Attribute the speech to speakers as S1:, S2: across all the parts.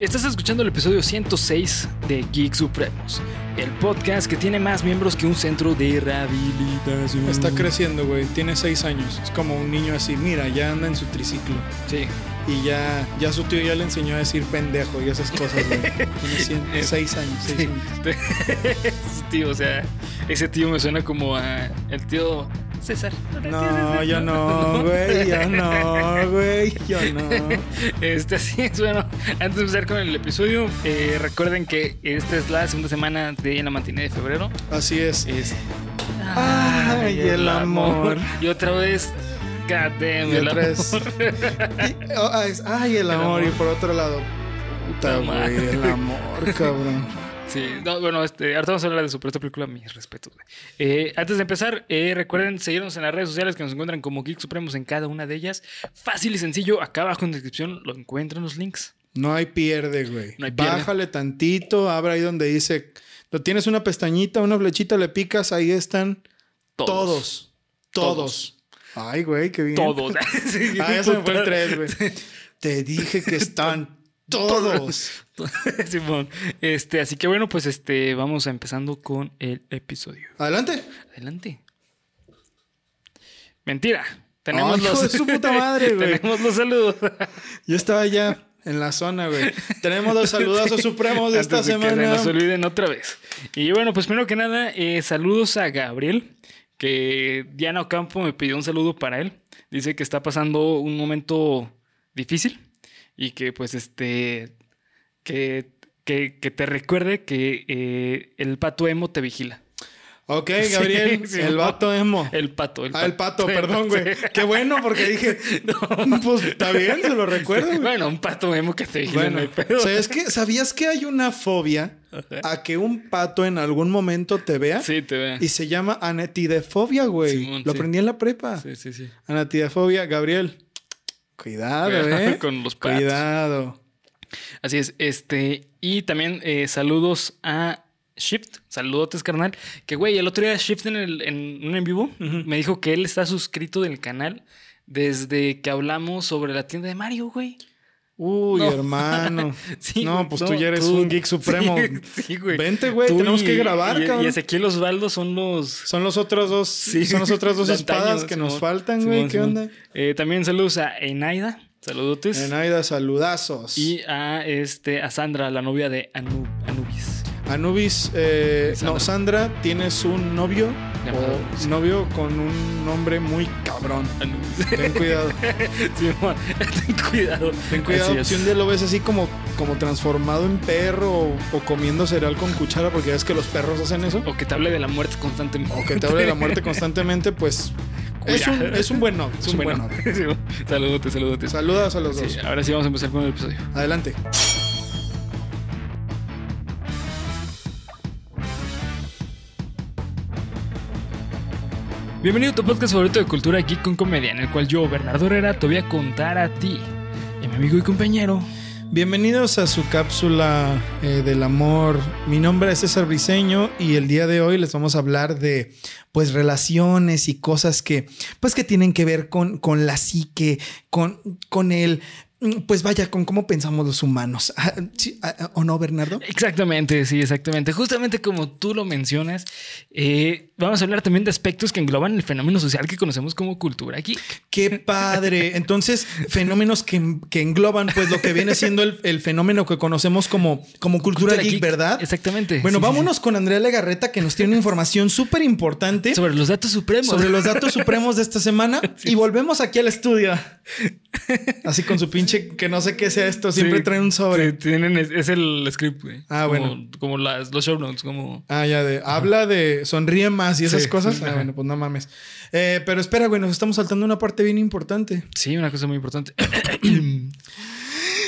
S1: Estás escuchando el episodio 106 de Geek Supremos, el podcast que tiene más miembros que un centro de rehabilitación.
S2: Está creciendo, güey. Tiene seis años. Es como un niño así. Mira, ya anda en su triciclo.
S1: Sí.
S2: Y ya, ya su tío ya le enseñó a decir pendejo y esas cosas, güey. Tiene años. seis
S1: Sí.
S2: años.
S1: Tío, o sea, ese tío me suena como a el tío César.
S2: No, yo no, güey. Yo no, güey. Yo no.
S1: Este, así es, bueno, antes de empezar con el episodio, eh, recuerden que esta es la segunda semana de la matinée de febrero.
S2: Así es.
S1: Es...
S2: Ay, el amor.
S1: Y otra vez, damn,
S2: Y
S1: el amor.
S2: Y- oh, ay, el amor. Y por otro lado. Puta, güey. El amor, cabrón.
S1: Sí, no, bueno, este, ahorita vamos a hablar de su esta película, mis respetos. güey. Eh, antes de empezar, eh, recuerden seguirnos en las redes sociales que nos encuentran como Geek Supremos en cada una de ellas. Fácil y sencillo, acá abajo en la descripción lo encuentran los links.
S2: No hay pierde, güey.
S1: No hay pierde.
S2: Bájale tantito, abre ahí donde dice. Tienes una pestañita, una flechita, le picas, ahí están todos. Todos. Ay, güey, qué bien.
S1: Todos. Sí,
S2: Ah, me fue el. 3, güey. Te dije que están todos.
S1: Simón. Este, así que bueno, pues este, vamos a empezando con el episodio.
S2: Adelante.
S1: Adelante. Mentira. Tenemos los.
S2: de su puta madre, güey.
S1: Tenemos los saludos.
S2: Yo estaba ya en la zona, güey. Tenemos los saludazos supremos de esta
S1: de Que se
S2: semana.
S1: nos olviden otra vez. Y bueno, pues primero que nada, eh, saludos a Gabriel, que Diana Ocampo me pidió un saludo para él. Dice que está pasando un momento difícil y que pues este, que, que, que te recuerde que eh, el pato emo te vigila.
S2: Ok, Gabriel,
S1: Sí,
S2: el vato emo.
S1: El pato, el
S2: Ah, el pato, perdón, güey.
S1: sí.
S2: Qué bueno, porque dije, pues está bien, se lo recuerdo, güey.
S1: Bueno, un pato emo que te vigila, no
S2: Bueno,
S1: hay pedo.
S2: ¿sabes, qué? ¿sabías que hay una fobia a que un pato en algún momento te vea?
S1: Sí, te veo.
S2: Y se llama anetidefobia, güey.
S1: Simón,
S2: Lo aprendí en la prepa.
S1: Sí, sí, sí.
S2: Anetidefobia, Gabriel. Cuidado,
S1: Cuidado
S2: eh.
S1: con los.
S2: Cuidado.
S1: Así es, este, y también eh, saludos a Shift, saludotes carnal, que güey, el otro día Shift en, el, en un en vivo me dijo que él está suscrito del canal desde que hablamos sobre la tienda de Mario, güey.
S2: Uy,
S1: No.
S2: Sí,
S1: Sí,
S2: no, pues
S1: no,
S2: tú ya eres
S1: tú-
S2: un geek supremo.
S1: Sí, sí, güey.
S2: Vente, güey,
S1: Tú
S2: tenemos
S1: y-
S2: que grabar,
S1: y,
S2: cabrón.
S1: Y Ezequiel Osvaldo son los...
S2: Son los otros dos,
S1: Sí.
S2: son las otras dos espadas
S1: antaño,
S2: que
S1: Simón.
S2: nos faltan,
S1: Simón,
S2: güey. ¿Qué
S1: Simón.
S2: onda?
S1: Eh, también saludos a Enaida, saludotes.
S2: Enaida, saludazos.
S1: Y a, este, a Sandra, la novia de Anu- Anubis.
S2: Anubis, eh,
S1: Sandra.
S2: no, Sandra, tienes un novio o novio con un nombre muy cabrón. Ten cuidado,
S1: ten cuidado.
S2: ten cuidado. Si un día lo ves así como, como transformado en perro o, o comiendo cereal con cuchara, porque ya es que los perros hacen eso,
S1: O que te hable de la muerte constantemente.
S2: o que te hable de la muerte constantemente, pues es un, es un buen novio.
S1: Es un buen
S2: novio.
S1: Saludotes, saludotes.
S2: Saludas a los dos.
S1: Ahora sí vamos a empezar con el episodio.
S2: Adelante.
S1: Bienvenido a tu podcast favorito de cultura geek con comedia, en el cual yo, Bernardo Herrera, te voy a contar a ti mi amigo y compañero.
S2: Bienvenidos a su cápsula eh, del amor. Mi nombre es César Briseño y el día de hoy les vamos a hablar de pues relaciones y cosas que pues que tienen que ver con, con la psique, con, con el pues vaya, con cómo pensamos los humanos. Ah, sí, ah, ah, ¿O no, Bernardo?
S1: Exactamente, sí, exactamente. Justamente como tú lo mencionas, eh, vamos a hablar también de aspectos que engloban el fenómeno social que conocemos como cultura geek.
S2: ¡Qué padre! Entonces, fenómenos que, que engloban pues lo que viene siendo el, el fenómeno que conocemos como, como cultura, geek, ¿verdad?
S1: Exactamente.
S2: Bueno,
S1: Sí, sí,
S2: vámonos con Andrea Legarreta que nos tiene una información súper importante.
S1: Sobre los datos supremos.
S2: sobre los datos supremos de esta semana y volvemos aquí al estudio. Así con su pinche que no sé qué sea esto, siempre
S1: Sí,
S2: trae un sobre.
S1: sí, tienen, es, es el script, güey.
S2: Ah,
S1: Como-
S2: bueno.
S1: Como las, los show notes, como...
S2: Ah, ya de habla de sonríe más y esas
S1: Sí,
S2: cosas. Ah, bueno, pues no mames. Eh, pero espera, güey, nos estamos saltando una parte bien importante.
S1: Sí, una cosa muy importante.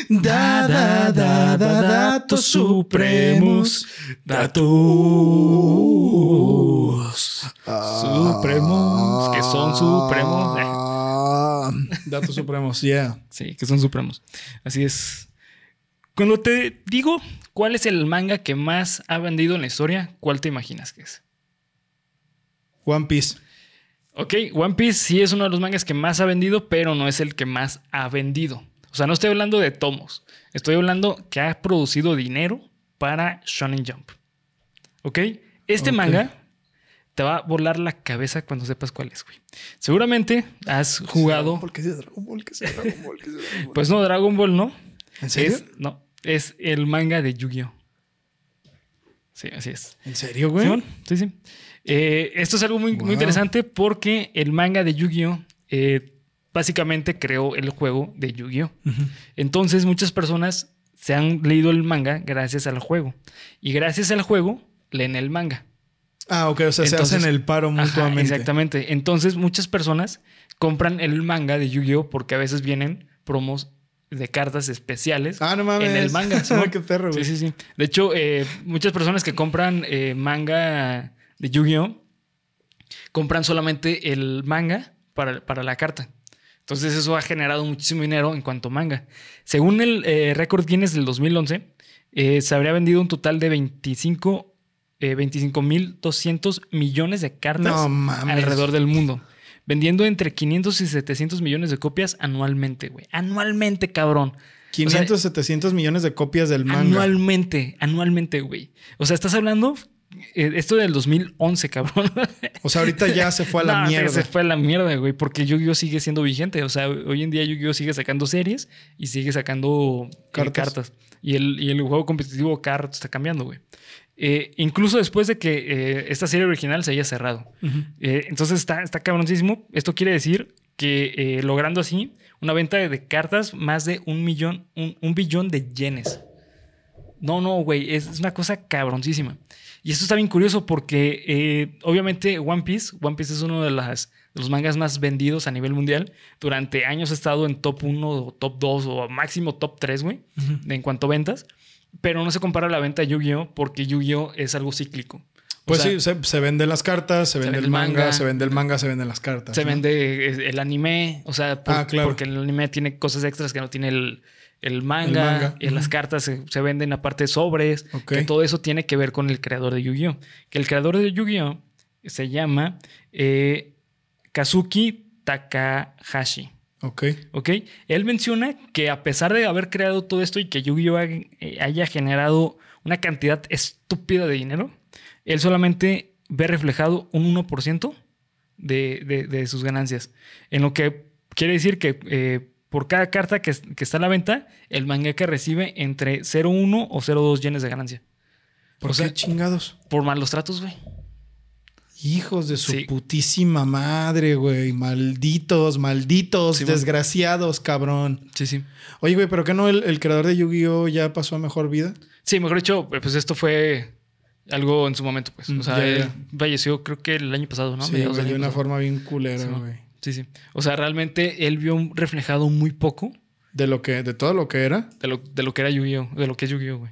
S2: Da, da, da, da, datos supremos.
S1: Datos supremos. Que son supremos.
S2: Ah, datos supremos, yeah.
S1: Sí, que son supremos. Así es. Cuando te digo cuál es el manga que más ha vendido en la historia, ¿cuál te imaginas que es?
S2: One Piece.
S1: Ok, One Piece sí es uno de los mangas que más ha vendido, pero no es el que más ha vendido. O sea, no estoy hablando de tomos. Estoy hablando que ha producido dinero para Shonen Jump. ¿Ok? Este manga te va a volar la cabeza cuando sepas cuál es, güey. Seguramente has jugado.
S2: ¿Por qué es Dragon Ball? ¿Qué es Dragon Ball? ¿Qué es Dragon Ball?
S1: Pues no, Dragon Ball no.
S2: ¿En serio?
S1: Es, no, es el manga de Yu-Gi-Oh! Sí, así es.
S2: ¿En serio, güey?
S1: Sí, sí. Eh, esto es algo muy, muy interesante porque el manga de Yu-Gi-Oh! eh, básicamente creó el juego de Yu-Gi-Oh! Entonces muchas personas se han leído el manga gracias al juego. Y gracias al juego leen el manga.
S2: Ah, ok, o sea,
S1: Entonces-
S2: se hacen el paro
S1: Ajá,
S2: mutuamente.
S1: exactamente. Entonces muchas personas compran el manga de Yu-Gi-Oh! porque a veces vienen promos de cartas especiales
S2: Ah, no mames.
S1: en el manga.
S2: Qué perro.
S1: Sí, sí, sí. De hecho, eh, muchas personas que compran eh, manga de Yu-Gi-Oh! compran solamente el manga para, para la carta. Entonces eso ha generado muchísimo dinero en cuanto a manga. Según el eh, récord Guinness del 2011, eh, se habría vendido un total de 25 eh, 25.200 millones de cartas
S2: No
S1: alrededor del mundo. Vendiendo entre 500 y 700 millones de copias anualmente, güey. Anualmente, cabrón.
S2: 500, 700 millones de copias del manga.
S1: Anualmente, anualmente, güey. O sea, estás hablando esto del 2011, cabrón.
S2: O sea, ahorita ya se fue a la
S1: No,
S2: mierda.
S1: Se fue a la mierda, güey, porque Yu-Gi-Oh sigue siendo vigente. O sea, hoy en día Yu-Gi-Oh sigue sacando series y sigue sacando eh,
S2: Cartas.
S1: cartas. Y, el, y el juego competitivo rato está cambiando, güey. Eh, incluso después de que eh, esta serie original se haya cerrado. Eh, entonces está, está cabroncísimo. Esto quiere decir que eh, logrando así una venta de, de cartas más de un millón, un, un billón de yenes. No, no, güey, es, es una cosa cabroncísima. Y esto está bien curioso porque eh, obviamente One Piece, One Piece es uno de, las, de los mangas más vendidos a nivel mundial. Durante años ha estado en top 1 o top 2 o máximo top 3, güey, en cuanto a ventas. Pero no se compara la venta de Yu-Gi-Oh porque Yu-Gi-Oh es algo cíclico. O
S2: Pues
S1: sea,
S2: sí, se, se venden las cartas, se, vende
S1: vende
S2: el manga,
S1: manga.
S2: se vende el manga, se venden las cartas.
S1: Se
S2: ¿no?
S1: vende el anime, o sea, por-
S2: Ah, claro.
S1: porque el anime tiene cosas extras que no tiene el, el manga.
S2: El manga,
S1: Y las
S2: ujú.
S1: cartas se, se venden aparte sobres. Que todo eso tiene que ver con el creador de Yu-Gi-Oh! Que el creador de Yu-Gi-Oh! se llama eh, Kazuki Takahashi.
S2: Ok.
S1: ¿Ok? Él menciona que a pesar de haber creado todo esto y que Yu-Gi-Oh! eh, haya generado una cantidad estúpida de dinero, él solamente ve reflejado un 1% de, de- de sus ganancias. En lo que quiere decir que eh, por cada carta que, que está a la venta, el mangaka recibe entre 0.1 o 0.2 yenes de ganancia.
S2: ¿Por
S1: O sea,
S2: qué chingados?
S1: Por malos tratos, güey.
S2: Hijos de su
S1: Sí.
S2: putísima madre, güey. Malditos, malditos,
S1: Sí, man.
S2: desgraciados, cabrón.
S1: Sí, sí.
S2: Oye, güey, ¿pero qué no el, el creador de Yu-Gi-Oh ya pasó a mejor vida?
S1: Sí, mejor dicho, pues esto fue algo en su momento, pues.
S2: Mm,
S1: O sea,
S2: ya,
S1: él falleció creo que el año pasado, ¿no?
S2: sí, de una
S1: pasado.
S2: forma bien culera, güey.
S1: Sí, sí. O sea, realmente él vio reflejado muy poco
S2: De lo que, de todo lo que era.
S1: de lo, de lo que era Yu-Gi-Oh! De lo que es Yu-Gi-Oh! güey.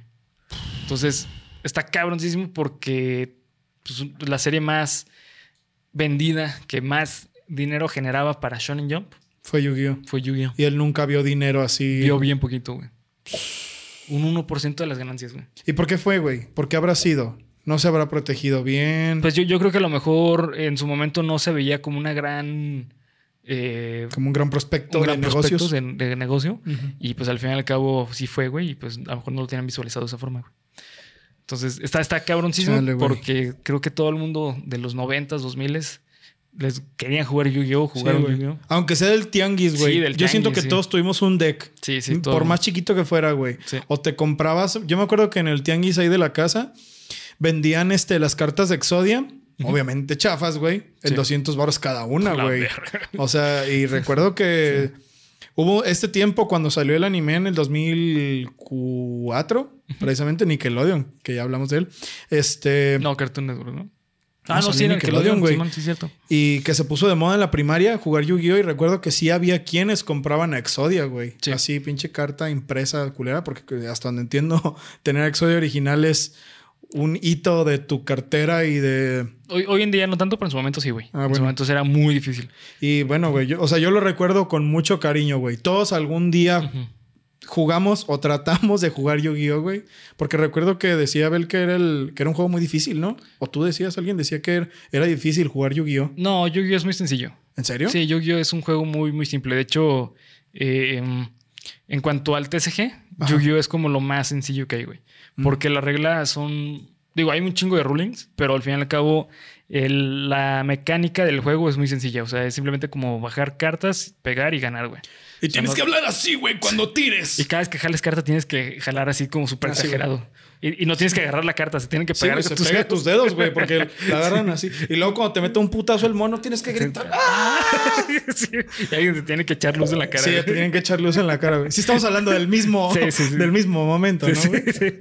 S1: Entonces, está cabroncísimo porque pues, la serie más vendida, que más dinero generaba para Shonen Jump,
S2: Fue Yu-Gi-Oh.
S1: fue Yu-Gi-Oh!
S2: Y él nunca vio dinero así.
S1: Vio bien poquito, güey. Un 1% de las ganancias, güey.
S2: ¿Y por qué fue, güey? ¿Por qué habrá sido? ¿No se habrá protegido bien?
S1: Pues yo, yo creo que a lo mejor en su momento no se veía como una gran... eh,
S2: como un gran prospecto
S1: un gran
S2: de negocios.
S1: de, de negocio. Y pues al fin y al cabo sí fue, güey. Y pues a lo mejor no lo tenían visualizado de esa forma, güey. Entonces está, está cabroncísimo porque creo que todo el mundo de los 90s, 2000s les querían jugar Yu-Gi-Oh!
S2: Sí, güey.
S1: Yu-Gi-Oh!
S2: Aunque sea del tianguis, güey.
S1: Sí, del
S2: Yo siento que
S1: sí.
S2: todos tuvimos un deck.
S1: Sí, sí. todo.
S2: Por más chiquito que fuera, güey. O te comprabas. Yo me acuerdo que en el tianguis ahí de la casa vendían este, las cartas de Exodia. Obviamente chafas, güey. En
S1: Sí.
S2: 200 baros cada una,
S1: La
S2: güey.
S1: verga.
S2: O sea, y recuerdo que hubo este tiempo cuando salió el anime en el 2004, precisamente Nickelodeon, que ya hablamos de él. Este.
S1: No, Cartoon Network, ¿no?
S2: No,
S1: Ah, no,
S2: salió
S1: sí,
S2: Nickelodeon, güey.
S1: Sí, cierto.
S2: Y que se puso de moda en la primaria jugar Yu-Gi-Oh! Y recuerdo que sí había quienes compraban a Exodia, güey.
S1: Sí.
S2: Así, pinche carta impresa culera, porque hasta donde entiendo, tener Exodia original es un hito de tu cartera y de.
S1: Hoy, hoy en día no tanto, pero en su momento sí, güey.
S2: Ah,
S1: en
S2: bueno.
S1: su momento era muy difícil.
S2: Y bueno, güey. yo- o sea, yo lo recuerdo con mucho cariño, güey. Todos algún día jugamos o tratamos de jugar Yu-Gi-Oh, güey. Porque recuerdo que decía Abel que era, el, que era un juego muy difícil, ¿no? O tú decías, alguien decía que era, difícil jugar Yu-Gi-Oh.
S1: No, Yu-Gi-Oh! es muy sencillo.
S2: ¿En serio?
S1: Sí, Yu-Gi-Oh! es un juego muy, muy simple. De hecho, eh, En cuanto al TCG. Yu-Gi-Oh es como lo más sencillo que hay, güey.
S2: Mm.
S1: Porque las reglas son. Digo, hay un chingo de rulings, pero al fin y al cabo, el- la mecánica del juego es muy sencilla. O sea, es simplemente como bajar cartas, pegar y ganar, güey.
S2: Y
S1: tienes que
S2: hablar así, güey, cuando tires.
S1: Y cada vez que jales carta tienes que jalar así como súper
S2: güey.
S1: Y, y no tienes que agarrar la carta, se tienen que
S2: Sí,
S1: pegar con
S2: se pega tus dedos, güey, porque la agarran así. Y luego cuando te mete un putazo el mono, tienes que gritar. ¡Ah!
S1: Sí, Y alguien te tiene que echar luz en la cara.
S2: Sí, te tienen que echar luz en la cara, güey. Sí, estamos hablando del mismo,
S1: Sí, sí, sí.
S2: del mismo momento, ¿no?
S1: Sí, sí.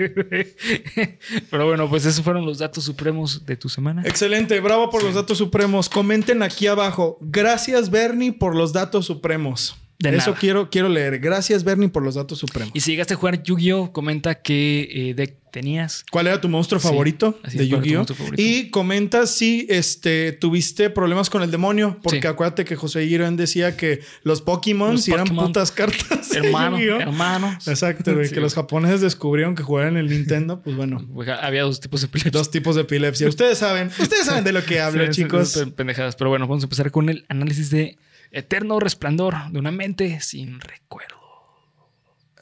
S1: Pero bueno, pues esos fueron los datos supremos de tu semana.
S2: Excelente, bravo por los datos supremos. Comenten aquí abajo. Gracias, Bernie, por los datos supremos.
S1: De
S2: Eso
S1: nada.
S2: quiero, quiero leer. Gracias, Bernie, por los datos supremos.
S1: Y si llegaste a jugar Yu-Gi-Oh, comenta qué eh, deck tenías.
S2: ¿Cuál era tu monstruo
S1: Sí,
S2: favorito de
S1: es, ¿cuál era tu
S2: Yu-Gi-Oh? Y comenta si este, tuviste problemas con el demonio, porque
S1: Sí.
S2: acuérdate que José Girón decía que los Pokémon
S1: Los
S2: sí eran putas cartas. de
S1: Hermano,
S2: Yu-Gi-Oh.
S1: hermanos.
S2: Exacto.
S1: Sí.
S2: Que los japoneses descubrieron que jugaban en el Nintendo, pues bueno.
S1: Había dos tipos de epilepsia.
S2: Dos tipos de epilepsia. Ustedes saben, ustedes saben de lo que hablo, chicos.
S1: pendejadas. Pero bueno, vamos a empezar con el análisis de Eterno Resplandor de una mente sin recuerdo.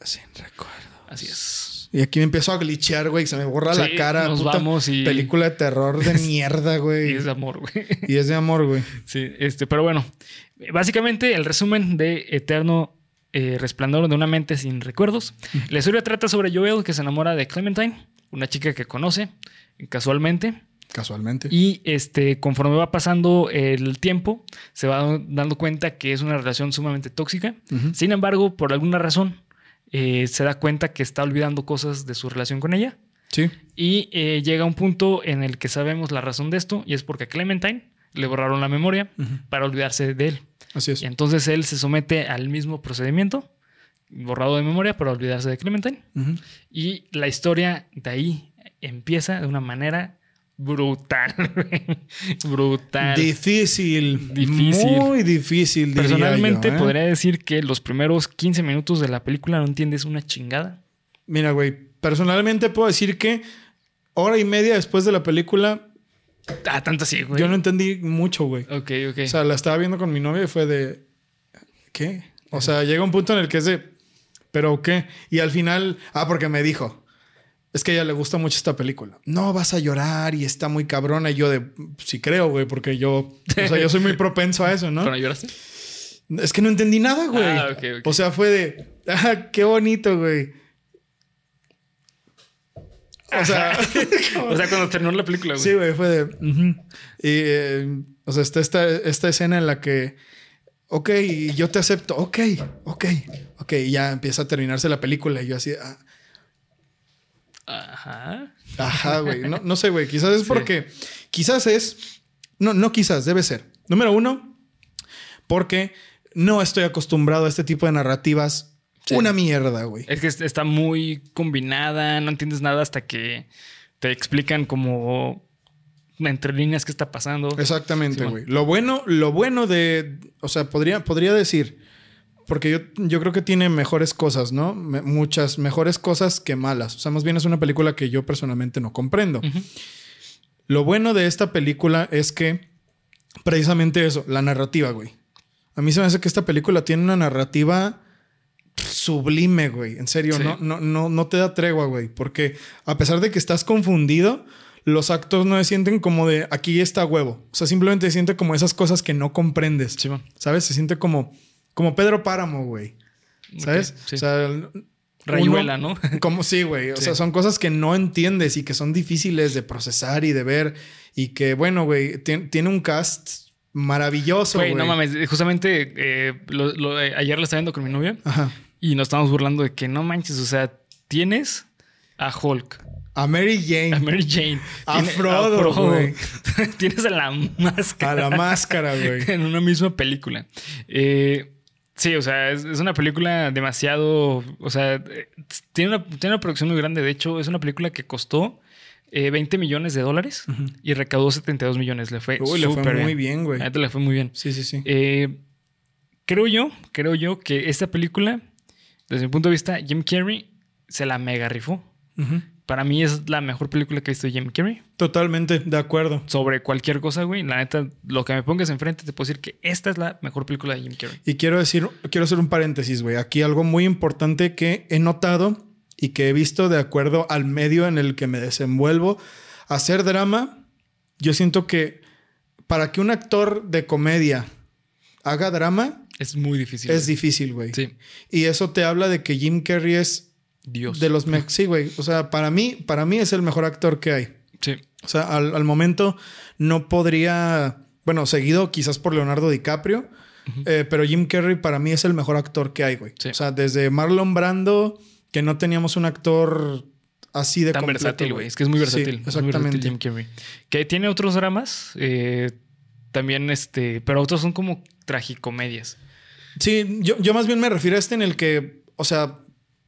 S2: Sin recuerdo.
S1: Así es.
S2: Y aquí me empiezo a glitchear, güey. Se me borra
S1: Sí,
S2: la cara.
S1: nos
S2: puta
S1: vamos y-
S2: Película de terror de mierda,
S1: Y
S2: güey.
S1: es de amor, güey.
S2: Y es de amor, güey.
S1: Sí, este, pero bueno, básicamente el resumen de Eterno eh, Resplandor de una mente sin recuerdos. La historia trata sobre Joel que se enamora de Clementine, una chica que conoce casualmente.
S2: Casualmente.
S1: Y este, conforme va pasando el tiempo, se va dando cuenta que es una relación sumamente tóxica. Sin embargo, por alguna razón, eh, se da cuenta que está olvidando cosas de su relación con ella.
S2: Sí.
S1: Y eh, llega un punto en el que sabemos la razón de esto, y es porque a Clementine le borraron la memoria para olvidarse de él.
S2: Así es.
S1: Y entonces él se somete al mismo procedimiento, borrado de memoria para olvidarse de Clementine. Y la historia de ahí empieza de una manera brutal. brutal.
S2: Difícil.
S1: Difícil.
S2: Muy difícil,
S1: Personalmente
S2: yo, ¿eh?
S1: podría decir que los primeros 15 minutos de la película no entiendes una chingada.
S2: Mira, güey. Personalmente puedo decir que hora y media después de la película,
S1: Ah, tanto así, güey.
S2: yo no entendí mucho, güey.
S1: Ok, ok.
S2: O sea, la estaba viendo con mi novia y fue de. ¿Qué? O sea, llega un punto en el que es de. ¿Pero qué? Y al final. Ah, porque me dijo. Es que a ella le gusta mucho esta película. No, vas a llorar y está muy cabrona. Y yo de. Sí creo, güey, porque yo. O sea, yo soy muy propenso a eso, ¿no?
S1: ¿Pero lloraste?
S2: Es que no entendí nada, güey.
S1: Ah.
S2: O sea, fue de. Ah, qué bonito, güey. O sea.
S1: O sea, cuando terminó la película, güey.
S2: Sí, güey, fue de. Y, eh, o sea, está esta, esta escena en la que. Ok, yo te acepto. Ok, ok, ok. Y ya empieza a terminarse la película. Y yo así. ah,
S1: Ajá.
S2: ajá, güey. No, no sé, güey. Quizás es
S1: Sí.
S2: porque. Quizás es. No, no quizás, debe ser. Número uno, porque no estoy acostumbrado a este tipo de narrativas.
S1: Sí.
S2: Una mierda, güey.
S1: Es que está muy combinada, no entiendes nada hasta que te explican como entre líneas qué está pasando.
S2: Exactamente,
S1: Sí,
S2: güey. Lo bueno, lo bueno de, o sea, podría, podría decir, porque yo, yo creo que tiene mejores cosas, ¿no? Me- muchas mejores cosas que malas. O sea, más bien es una película que yo personalmente no comprendo. Lo bueno de esta película es que precisamente eso, la narrativa, güey. A mí se me hace que esta película tiene una narrativa sublime, güey. En serio,
S1: Sí.
S2: no, no, no, no te da tregua, güey. Porque a pesar de que estás confundido, los actos no se sienten como de aquí está huevo. O sea, simplemente se siente como esas cosas que no comprendes.
S1: Sí, man.
S2: ¿Sabes? Se siente como, como Pedro Páramo, güey. ¿Sabes?
S1: Sí.
S2: O sea, el-
S1: Rayuela,
S2: uno-
S1: ¿no?
S2: Como sí, güey. O
S1: Sí.
S2: sea, son cosas que no entiendes y que son difíciles de procesar y de ver. Y que, bueno, güey, tien- tiene un cast maravilloso,
S1: Güey, no mames. Justamente eh, lo- lo- eh, ayer la estaba viendo con mi novia
S2: Ajá.
S1: y nos estábamos burlando de que no manches, o sea, tienes a Hulk,
S2: A Mary Jane.
S1: a Mary Jane,
S2: A
S1: tiene-
S2: Frodo, güey.
S1: tienes a la máscara.
S2: A la máscara, güey.
S1: en una misma película. Eh, sí, o sea, es, es una película demasiado. O sea, eh, tiene una, tiene una producción muy grande. De hecho, es una película que costó eh, 20 millones de dólares y recaudó 72 millones. Le fue,
S2: Uy, le fue muy bien, güey.
S1: Neta le fue muy bien.
S2: Sí, sí, sí.
S1: Eh, creo yo, creo yo que esta película, desde mi punto de vista, Jim Carrey se la mega rifó.
S2: Ujú.
S1: Para mí es la mejor película que he visto de Jim Carrey.
S2: Totalmente de acuerdo.
S1: Sobre cualquier cosa, güey. La neta, lo que me pongas enfrente, te puedo decir que esta es la mejor película de Jim Carrey.
S2: Y quiero decir, quiero hacer un paréntesis, güey. Aquí algo muy importante que he notado y que he visto de acuerdo al medio en el que me desenvuelvo. Hacer drama, yo siento que para que un actor de comedia haga drama,
S1: Es muy difícil.
S2: es
S1: güey.
S2: difícil, güey.
S1: Sí.
S2: Y eso te habla de que Jim Carrey es
S1: Dios.
S2: de los... Sí, güey. O sea, para mí, para mí es el mejor actor que hay.
S1: Sí.
S2: O sea, al, al momento no podría, bueno, seguido quizás por Leonardo DiCaprio, eh, pero Jim Carrey para mí es el mejor actor que hay, güey.
S1: Sí.
S2: O sea, desde Marlon Brando, que no teníamos un actor así de
S1: Tan
S2: completo,
S1: versátil, güey. Es que es muy
S2: Sí,
S1: versátil. es muy
S2: exactamente.
S1: versátil Jim Carrey. Que tiene otros dramas. eh, también, este. Pero otros son como tragicomedias.
S2: Sí, yo, yo más bien me refiero a este en el que, o sea,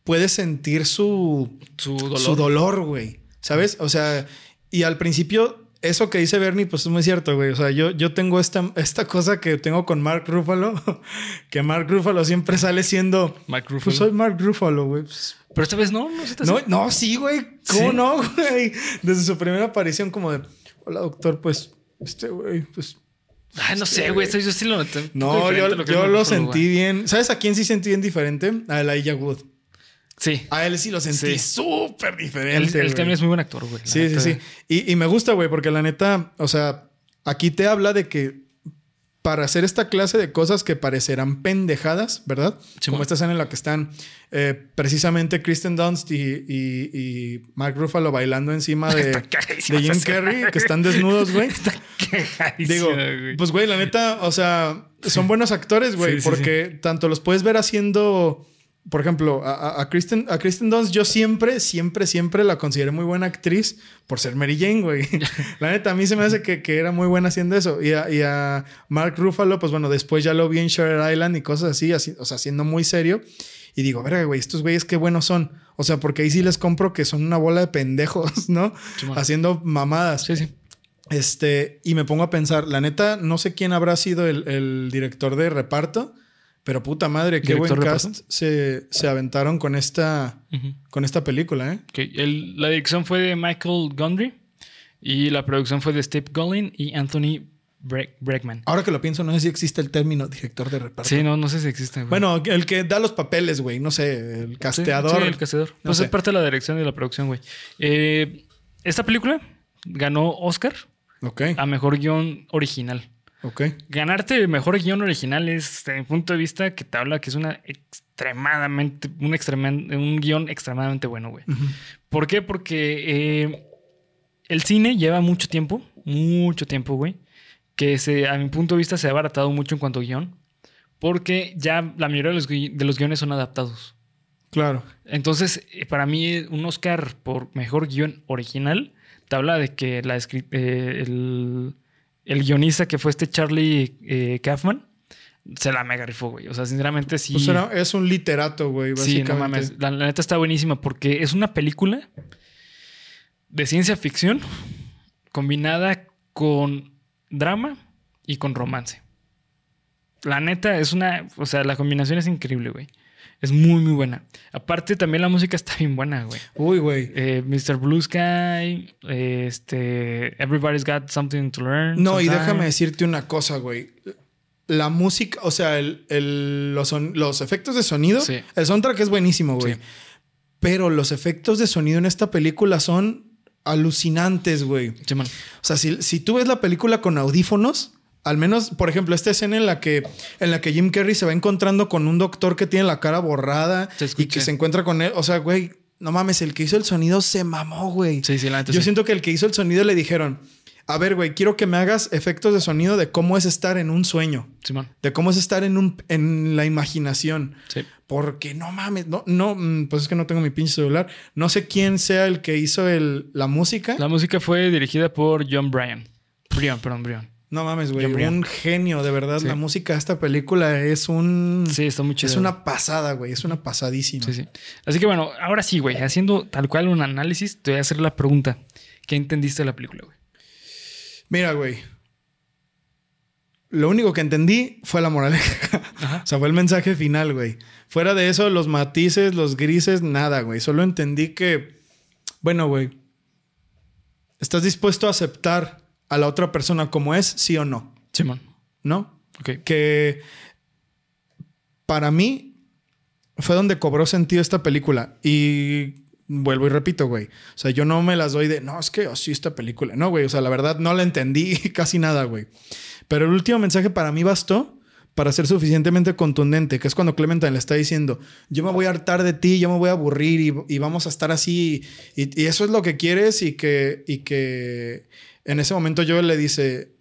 S2: puedes sentir su,
S1: Su dolor.
S2: su dolor, güey. ¿Sabes? O sea, y al principio, eso que dice Bernie, pues es muy cierto, güey. O sea, yo, yo tengo esta, esta cosa que tengo con Mark Ruffalo, que Mark Ruffalo siempre sale siendo.
S1: Mark Ruffalo.
S2: Pues soy Mark Ruffalo, güey. Pues,
S1: Pero esta vez no, no se te
S2: no,
S1: hace-
S2: no, sí, güey. ¿Cómo
S1: ¿Sí?
S2: no, güey? Desde su primera aparición, como de, hola, doctor, pues, este, güey, pues.
S1: Ay, no sé, güey. Eso yo sí lo noté.
S2: No, yo,
S1: es
S2: yo lo sentí
S1: güey.
S2: bien. ¿Sabes a quién sí sentí bien diferente? A Elijah Wood.
S1: Sí.
S2: A él sí lo sentí súper diferente.
S1: él también es muy buen actor, güey.
S2: Sí, sí,
S1: neta.
S2: sí. Y, y me gusta, güey, porque la neta, o sea, aquí te habla de que para hacer esta clase de cosas que parecerán pendejadas, ¿verdad?
S1: Sí,
S2: Como esta escena en la que están eh, precisamente Kristen Dunst y, y- y Mark Ruffalo bailando encima de, de Jim Carrey, que están desnudos, güey. Digo,
S1: güey.
S2: pues güey, la neta, o sea, son buenos actores, güey,
S1: Sí, sí,
S2: porque tanto los puedes ver haciendo, por ejemplo, a, a- Kristen, a Kristen Dunst, yo siempre, siempre, siempre la consideré muy buena actriz por ser Mary Jane, güey. la neta, a mí se me hace que, que era muy buena haciendo eso. Y a, y a Mark Ruffalo, pues bueno, después ya lo vi en Shutter Island y cosas así, así o sea, siendo muy serio. Y digo, verga, güey, estos güeyes qué buenos son. O sea, porque ahí sí les compro que son una bola de pendejos, ¿no? Haciendo mamadas.
S1: Sí, sí.
S2: Este, y me pongo a pensar, la neta, no sé quién habrá sido el, el director de reparto, pero puta madre, qué buen
S1: ¿Director de
S2: cast se, se aventaron con esta, con esta película, ¿eh?
S1: Ok, el- la dirección fue de Michael Gondry y la producción fue de Steve Gullin y Anthony Bre- Bregman.
S2: Ahora que lo pienso, no sé si existe el término director de reparto.
S1: Sí, no, no sé si existe. güey.
S2: Bueno, el que da los papeles, güey, no sé, el casteador.
S1: Sí, el casteador.
S2: No
S1: Pues
S2: sé.
S1: es parte de la dirección y de la producción, güey. Eh, esta película ganó Oscar a mejor guion original.
S2: Ok.
S1: Ganarte el mejor guion original es, desde mi punto de vista, que te habla que es una extremadamente, un, un guion extremadamente bueno, güey. ¿Por qué? Porque eh, el cine lleva mucho tiempo, mucho tiempo, güey, que se, a mi punto de vista se ha abaratado mucho en cuanto a guion, porque ya la mayoría de los, gui- de los guiones son adaptados.
S2: Claro.
S1: Entonces, eh, para mí, un Oscar por mejor guion original te habla de que la eh, el, el guionista que fue este Charlie eh, Kaufman se la mega rifó, güey. O sea, sinceramente sí.
S2: Pues era- es un literato, güey,
S1: Sí,
S2: básicamente.
S1: no mames. La, la neta está buenísima porque es una película de ciencia ficción combinada con drama y con romance. La neta es una. O sea, la combinación es increíble, güey. Es muy, muy buena. Aparte, también la música está bien buena, güey.
S2: Uy, güey.
S1: Eh, Mr. Blue Sky, este. Everybody's Got Something to Learn.
S2: No, y déjame decirte una cosa, güey. La música, o sea, el, el- los, son- los efectos de sonido,
S1: Sí.
S2: el soundtrack es buenísimo, güey.
S1: Sí.
S2: Pero los efectos de sonido en esta película son alucinantes, güey.
S1: Sí.
S2: O sea, si, si tú ves la película con audífonos, al menos, por ejemplo, esta escena en la que, en la que Jim Carrey se va encontrando con un doctor que tiene la cara borrada y que se encuentra con él. O sea, güey, no mames, el que hizo el sonido se mamó, güey.
S1: Sí, sí, la neta.
S2: Yo
S1: sí.
S2: siento que el que hizo el sonido le dijeron, a ver, güey, quiero que me hagas efectos de sonido de cómo es estar en un sueño,
S1: Simón.
S2: de cómo es estar en, un, en la imaginación.
S1: Sí.
S2: Porque no mames, no, no, mm, pues es que no tengo mi pinche celular. No sé quién sea el que hizo el, la música.
S1: La música fue dirigida por John Bryan. Brian, perdón, Brian.
S2: No mames, güey. Un genio, de verdad.
S1: Sí.
S2: La música de esta película es un.
S1: Sí, está muy chido.
S2: es una pasada, güey. Es una pasadísima.
S1: Sí, sí. Así que bueno, ahora sí, güey, haciendo tal cual un análisis, te voy a hacer la pregunta. ¿Qué entendiste de la película, güey?
S2: Mira, güey. Lo único que entendí fue la moraleja.
S1: Ajá.
S2: o sea, fue el mensaje final, güey. Fuera de eso, los matices, los grises, nada, güey. Solo entendí que bueno, güey, ¿estás dispuesto a aceptar a la otra persona como es, sí o no?
S1: Simón.
S2: ¿No?
S1: Ok.
S2: Que para mí fue donde cobró sentido esta película. Y vuelvo y repito, güey. O sea, yo no me las doy de, no, es que así esta película. No, güey. O sea, la verdad no la entendí casi nada, güey. Pero el último mensaje para mí bastó para ser suficientemente contundente, que es cuando Clementine le está diciendo, yo me voy a hartar de ti, yo me voy a aburrir y, y vamos a estar así. Y, y, eso es lo que quieres y que, y que en ese momento yo le dice,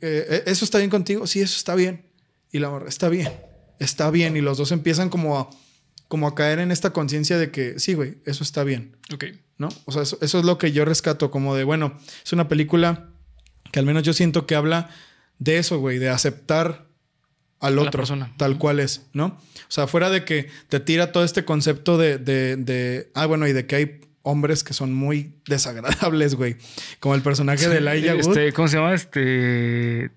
S2: eh, ¿eso está bien contigo? Sí, eso está bien. Y la morra, está bien, está bien. Y los dos empiezan como a, como a caer en esta conciencia de que, sí, güey, eso está bien.
S1: Ok.
S2: ¿No? O sea, eso, eso es lo que yo rescato, como de, bueno, es una película que al menos yo siento que habla de eso, güey, de aceptar al otro
S1: persona.
S2: tal cual es, ¿no? O sea, fuera de que te tira todo este concepto de, de, de, ah, bueno, y de que hay hombres que son muy desagradables, güey, como el personaje de Elijah Wood.
S1: Este, ¿Cómo se llama? Este...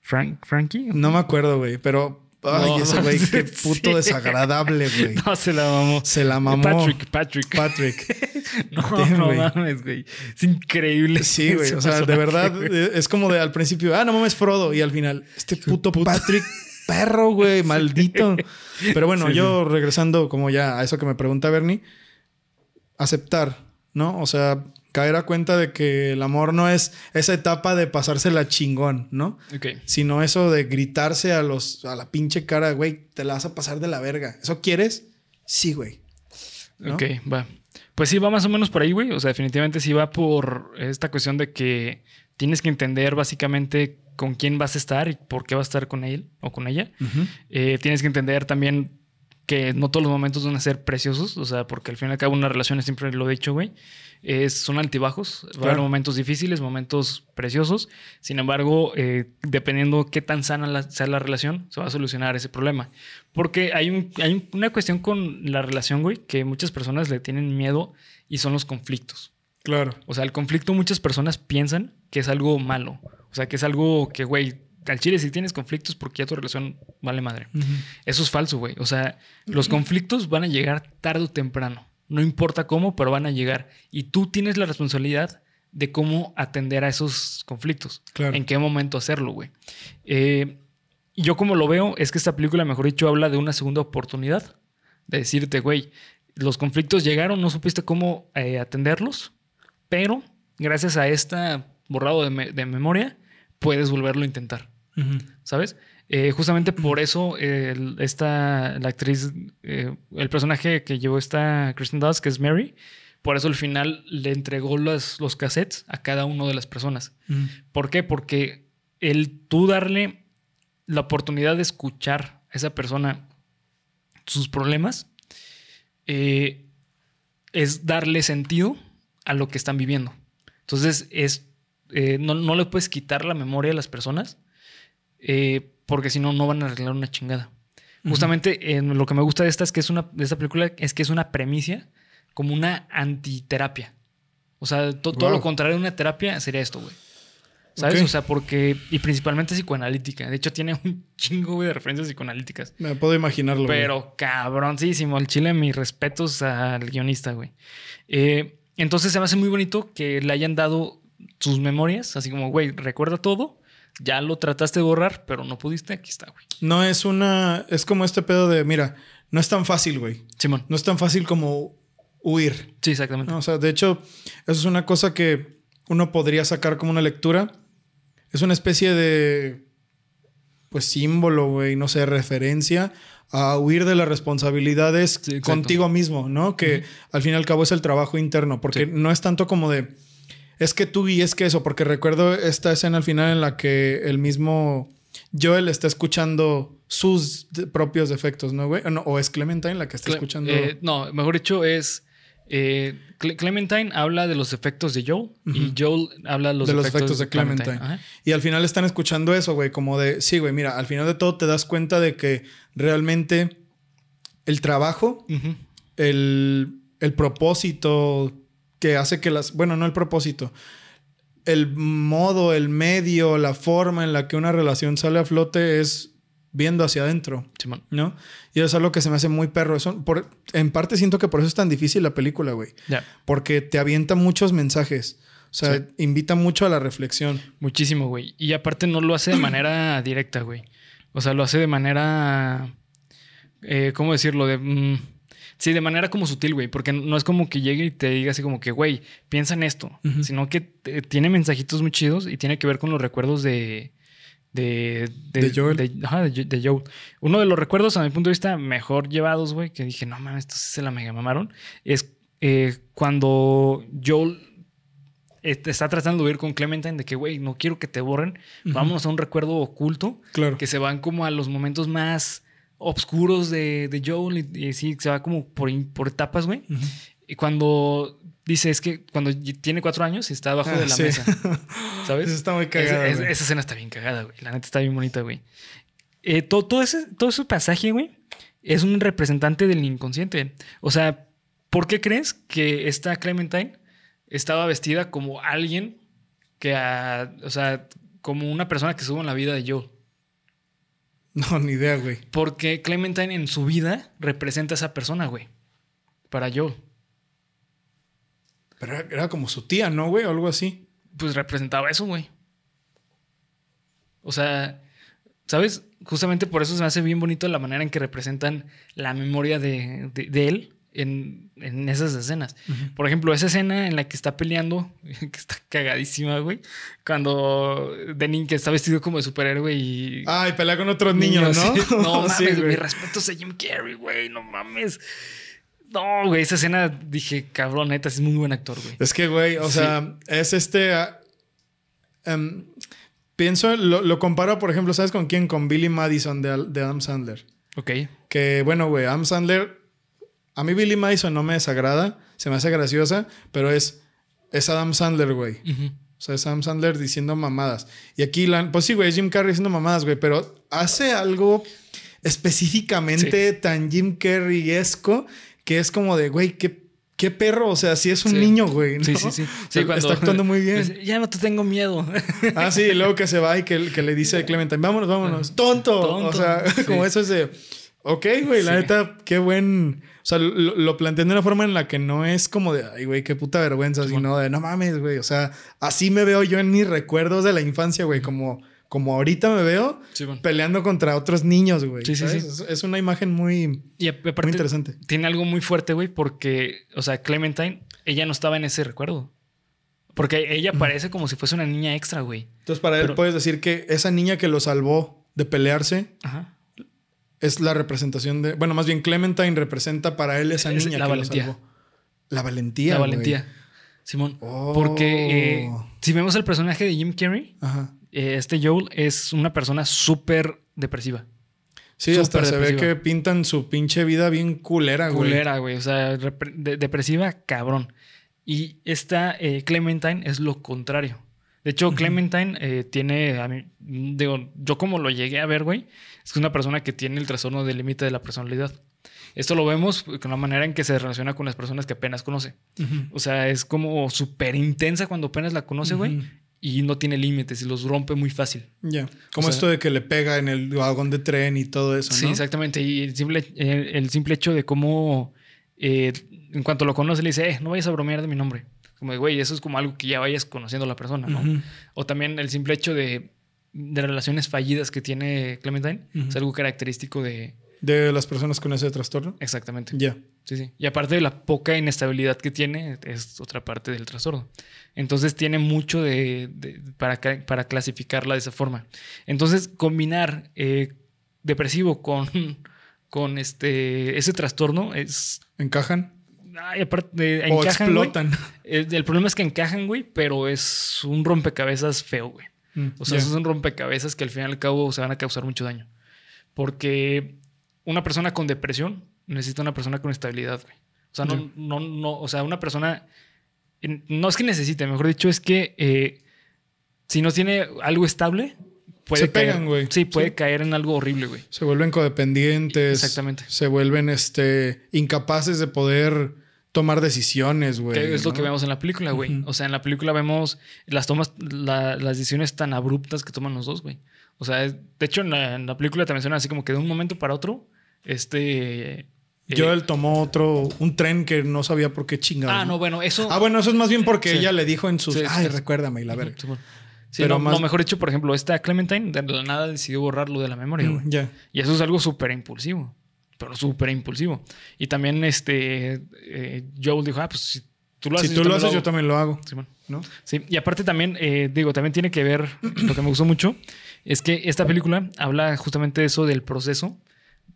S1: Frank, Frankie?
S2: No me acuerdo, güey, pero Ay, no, ese güey, qué puto sí. desagradable, güey.
S1: No, se la mamó.
S2: Se la mamó.
S1: Patrick, Patrick.
S2: Patrick.
S1: no, Damn, no wey. mames, güey. Es increíble.
S2: Sí, güey. O sea, de verdad, es como de al principio, ah, no mames, Frodo. Y al final, este puto, puto. Patrick, perro, güey, maldito. Pero bueno, sí, yo regresando como ya a eso que me pregunta Bernie, aceptar, ¿no? O sea, caer a cuenta de que el amor no es esa etapa de pasársela chingón, ¿no?
S1: Ok.
S2: Sino eso de gritarse a los a la pinche cara, güey, te la vas a pasar de la verga. ¿Eso quieres? Sí, güey.
S1: ¿No? Ok, va. Pues sí, va más o menos por ahí, güey. O sea, definitivamente sí va por esta cuestión de que tienes que entender básicamente con quién vas a estar y por qué vas a estar con él o con ella. Uh -huh. eh, tienes que entender también que no todos los momentos van a ser preciosos, o sea, porque al fin y al cabo una relación, siempre lo he dicho, güey, es, son altibajos, claro. va a haber momentos difíciles, momentos preciosos, sin embargo, eh, dependiendo qué tan sana la, sea la relación, se va a solucionar ese problema. Porque hay, un, hay una cuestión con la relación, güey, que muchas personas le tienen miedo y son los conflictos.
S2: Claro.
S1: O sea, el conflicto muchas personas piensan que es algo malo, o sea, que es algo que, güey, al chile si tienes conflictos porque ya tu relación vale madre. Uh -huh. Eso es falso, güey. O sea, los conflictos van a llegar tarde o temprano. No importa cómo, pero van a llegar. Y tú tienes la responsabilidad de cómo atender a esos conflictos.
S2: Claro.
S1: En qué momento hacerlo, güey. Eh, yo como lo veo es que esta película, mejor dicho, habla de una segunda oportunidad. De decirte, güey, los conflictos llegaron, no supiste cómo eh, atenderlos, pero gracias a esta borrado de, me de memoria, puedes volverlo a intentar. Uh -huh. ¿Sabes? Eh, justamente por eso eh, esta, la actriz, eh, el personaje que llevó esta Kristen Dunst, que es Mary, por eso al final le entregó los, los cassettes a cada una de las personas. Uh -huh. ¿Por qué? Porque el tú darle la oportunidad de escuchar a esa persona sus problemas eh, es darle sentido a lo que están viviendo. Entonces es no, no, le puedes quitar la memoria a las personas eh, porque si no, no van a arreglar una chingada. Uh -huh. Justamente eh, lo que me gusta de esta, es que es una, de esta película es que es una premisa como una antiterapia. O sea, to, wow. todo lo contrario de una terapia sería esto, güey. ¿Sabes? Okay. O sea, porque. Y principalmente psicoanalítica. De hecho, tiene un chingo güey, de referencias psicoanalíticas.
S2: Me puedo imaginarlo.
S1: Pero güey. cabroncísimo. El chile, mis respetos al guionista, güey. Eh, entonces se me hace muy bonito que le hayan dado sus memorias, así como, güey, recuerda todo, ya lo trataste de borrar, pero no pudiste, aquí está, güey.
S2: No es una, es como este pedo de, mira, no es tan fácil, güey.
S1: Simón.
S2: No es tan fácil como huir.
S1: Sí, exactamente.
S2: No, o sea, de hecho, eso es una cosa que uno podría sacar como una lectura. Es una especie de, pues, símbolo, güey, no sé, referencia a huir de las responsabilidades sí, contigo mismo, ¿no? Que uh -huh. al fin y al cabo es el trabajo interno, porque sí. no es tanto como de es que tú y es que eso, porque recuerdo esta escena al final en la que el mismo Joel está escuchando sus propios defectos, ¿no, güey? No, o es Clementine la que está
S1: Cle
S2: escuchando.
S1: Eh, no, mejor dicho, es. Eh, Clementine habla de los efectos de Joel uh -huh. y Joel habla de los,
S2: de los efectos, de Clementine. Clementine. Y al final están escuchando eso, güey, como de, sí, güey, mira, al final de todo te das cuenta de que realmente el trabajo, uh -huh. el, el propósito que hace que las, bueno, no el propósito, el modo, el medio, la forma en la que una relación sale a flote es viendo hacia adentro,
S1: Simón.
S2: ¿no? Y eso es algo que se me hace muy perro. Eso, por, en parte siento que por eso es tan difícil la película, güey. Porque te avienta muchos mensajes. O sea,
S1: Sí.
S2: invita mucho a la reflexión.
S1: Muchísimo, güey. Y aparte no lo hace de manera directa, güey. O sea, lo hace de manera. eh, ¿Cómo decirlo? De. mm, sí, de manera como sutil, güey. Porque no es como que llegue y te diga así como que, güey, piensa en esto. Sino que te- tiene mensajitos muy chidos y tiene que ver con los recuerdos de. De,
S2: De Joel.
S1: De, ajá, de, Joel. Uno de los recuerdos, a mi punto de vista, mejor llevados, güey, que dije, no mames, estos sí se la mega mamaron, es eh, cuando Joel eh, está tratando de ir con Clementine de que, güey, no quiero que te borren, vámonos a un recuerdo oculto,
S2: Claro.
S1: que se van como a los momentos más oscuros de, de Joel y, y sí, se va como por, por etapas, güey. Y cuando dice, es que cuando tiene cuatro años está abajo
S2: Ah,
S1: de la
S2: sí.
S1: mesa, ¿sabes?
S2: Eso está muy cagado,
S1: Esa- esa, escena está bien cagada, güey. La neta está bien bonita, güey. Eh, todo, todo, ese, todo ese pasaje, güey, es un representante del inconsciente. O sea, ¿por qué crees que esta Clementine estaba vestida como alguien que, ah, o sea, como una persona que estuvo en la vida de Joel?
S2: No, ni idea, güey.
S1: Porque Clementine en su vida representa a esa persona, güey. Para Joel.
S2: Pero era, era como su tía, ¿no, güey? O algo así.
S1: Pues representaba eso, güey. O sea, ¿sabes? Justamente por eso se me hace bien bonito la manera en que representan la memoria de, de- de él en, en esas escenas. Por ejemplo, esa escena en la que está peleando, que está cagadísima, güey. Cuando Denin que está vestido como de superhéroe y...
S2: Ay, pelea con otros niños, ¿no?
S1: No mames,
S2: Sí, güey.
S1: mi respeto a Jim Carrey, güey, no mames. No, güey, esa escena dije, cabrón, neta, es muy buen actor, güey.
S2: Es que, güey, o
S1: Sí.
S2: sea, es este. ah, em, pienso, lo, lo comparo, por ejemplo, ¿sabes con quién? Con Billy Madison de, de Adam Sandler.
S1: Ok.
S2: Que, bueno, güey, Adam Sandler. A mí Billy Madison no me desagrada, se me hace graciosa, pero es, es Adam Sandler, güey. O sea, es Adam Sandler diciendo mamadas. Y aquí, la, pues sí, güey, es Jim Carrey diciendo mamadas, güey, pero hace algo específicamente tan Jim Carrey-esco que es como de, güey, qué, qué perro. O sea, sí es un
S1: Sí.
S2: niño, güey. ¿no?
S1: Sí, sí, sí. Cuando-
S2: Está actuando muy bien.
S1: Ya no te tengo miedo.
S2: Ah, sí, y luego que se va y que, que le dice a Clementine, vámonos, vámonos. tonto.
S1: Tonto.
S2: O sea, como eso es de, ok, güey, la
S1: Sí.
S2: neta, qué buen. O sea, lo, lo plantean de una forma en la que no es como de, ay, güey, qué puta vergüenza, sino de, no mames, güey. O sea, así me veo yo en mis recuerdos de la infancia, güey, como, como ahorita me veo
S1: Sí, bueno.
S2: peleando contra otros niños, güey.
S1: Sí, sí,
S2: ¿sabes?
S1: sí.
S2: Es, es una imagen muy,
S1: Y aparte,
S2: muy interesante.
S1: tiene algo muy fuerte, güey, porque, o sea, Clementine, ella no estaba en ese recuerdo. Porque ella parece como si fuese una niña extra, güey.
S2: Entonces, para él puedes decir que esa niña que lo salvó de pelearse
S1: Ajá.
S2: Es la representación de. Bueno, más bien Clementine representa para él esa
S1: Es
S2: niña
S1: la
S2: que
S1: valentía.
S2: lo salvó. La valentía.
S1: la valentía. Simón.
S2: Oh.
S1: Porque eh, si vemos el personaje de Jim Carrey,
S2: Ajá.
S1: eh, este Joel es una persona súper depresiva.
S2: Sí, hasta se ve que pintan su pinche vida bien culera, güey.
S1: Culera, güey. O sea, de- depresiva, cabrón. Y esta eh, Clementine es lo contrario. De hecho, Clementine eh, tiene, a mí, digo, yo como lo llegué a ver, güey, es que es una persona que tiene el trastorno del límite de la personalidad. Esto lo vemos con la manera en que se relaciona con las personas que apenas conoce.
S2: Ujú.
S1: O sea, es como súper intensa cuando apenas la conoce, güey,
S2: Ujú.
S1: y no tiene límites y los rompe muy fácil.
S2: Ya. Como
S1: O sea-
S2: esto de que le pega en el vagón de tren y todo eso,
S1: Sí,
S2: ¿no?
S1: exactamente. Y el simple, el, el simple hecho de cómo, eh, en cuanto lo conoce, le dice, eh, no vayas a bromear de mi nombre. Como de, güey, eso es como algo que ya vayas conociendo a la persona, ¿no?
S2: Ujú.
S1: O también el simple hecho de, de relaciones fallidas que tiene Clementine. Es algo característico de...
S2: De las personas con ese trastorno.
S1: Exactamente.
S2: Ya.
S1: Sí, sí. Y aparte de la poca inestabilidad que tiene, es otra parte del trastorno. Entonces tiene mucho de, de- para, para clasificarla de esa forma. Entonces, combinar eh, depresivo con, con este, ese trastorno es.
S2: ¿Encajan?
S1: Ay, aparte, de-
S2: o explotan.
S1: Eh, El problema es que encajan, güey, pero es un rompecabezas feo, güey.
S2: Mm,
S1: O sea,
S2: ya.
S1: esos son rompecabezas que al fin y al cabo se van a causar mucho daño. Porque una persona con depresión necesita una persona con estabilidad, güey. O sea, no,
S2: Ya.
S1: no, no, o sea, una persona. No es que necesite, mejor dicho, es que eh, si no tiene algo estable, puede
S2: Se pegan, güey.
S1: Sí, puede
S2: Sí.
S1: caer en algo horrible, güey.
S2: Se vuelven codependientes.
S1: Exactamente.
S2: Se vuelven este, incapaces de poder tomar decisiones, güey.
S1: Que es lo que vemos en la película, güey. O sea, en la película vemos las tomas, la- las decisiones tan abruptas que toman los dos, güey. O sea, es- de hecho, en la, en la película te mencionan así como que de un momento para otro, este. eh,
S2: Joel tomó otro, un tren que no sabía por qué chingados.
S1: ah, no, bueno, eso.
S2: Ah, bueno, eso es más bien porque
S1: Sí.
S2: ella le dijo en sus.
S1: Sí,
S2: Ay,
S1: sí.
S2: recuérdame y la verga.
S1: sí, bueno. Sí,
S2: Pero
S1: no,
S2: más-
S1: no, mejor dicho, por ejemplo, esta Clementine de la nada decidió borrarlo de la memoria, güey.
S2: Mm, Ya.
S1: Y eso es algo súper impulsivo. Pero súper impulsivo. Y también este eh, Joel dijo, ah, pues si tú lo haces.
S2: Si tú lo haces, yo
S1: hago".
S2: también lo hago.
S1: Sí, bueno.
S2: ¿No?
S1: Sí, y aparte también, eh, digo, también tiene que ver, lo que me gustó mucho, es que esta película habla justamente de eso del proceso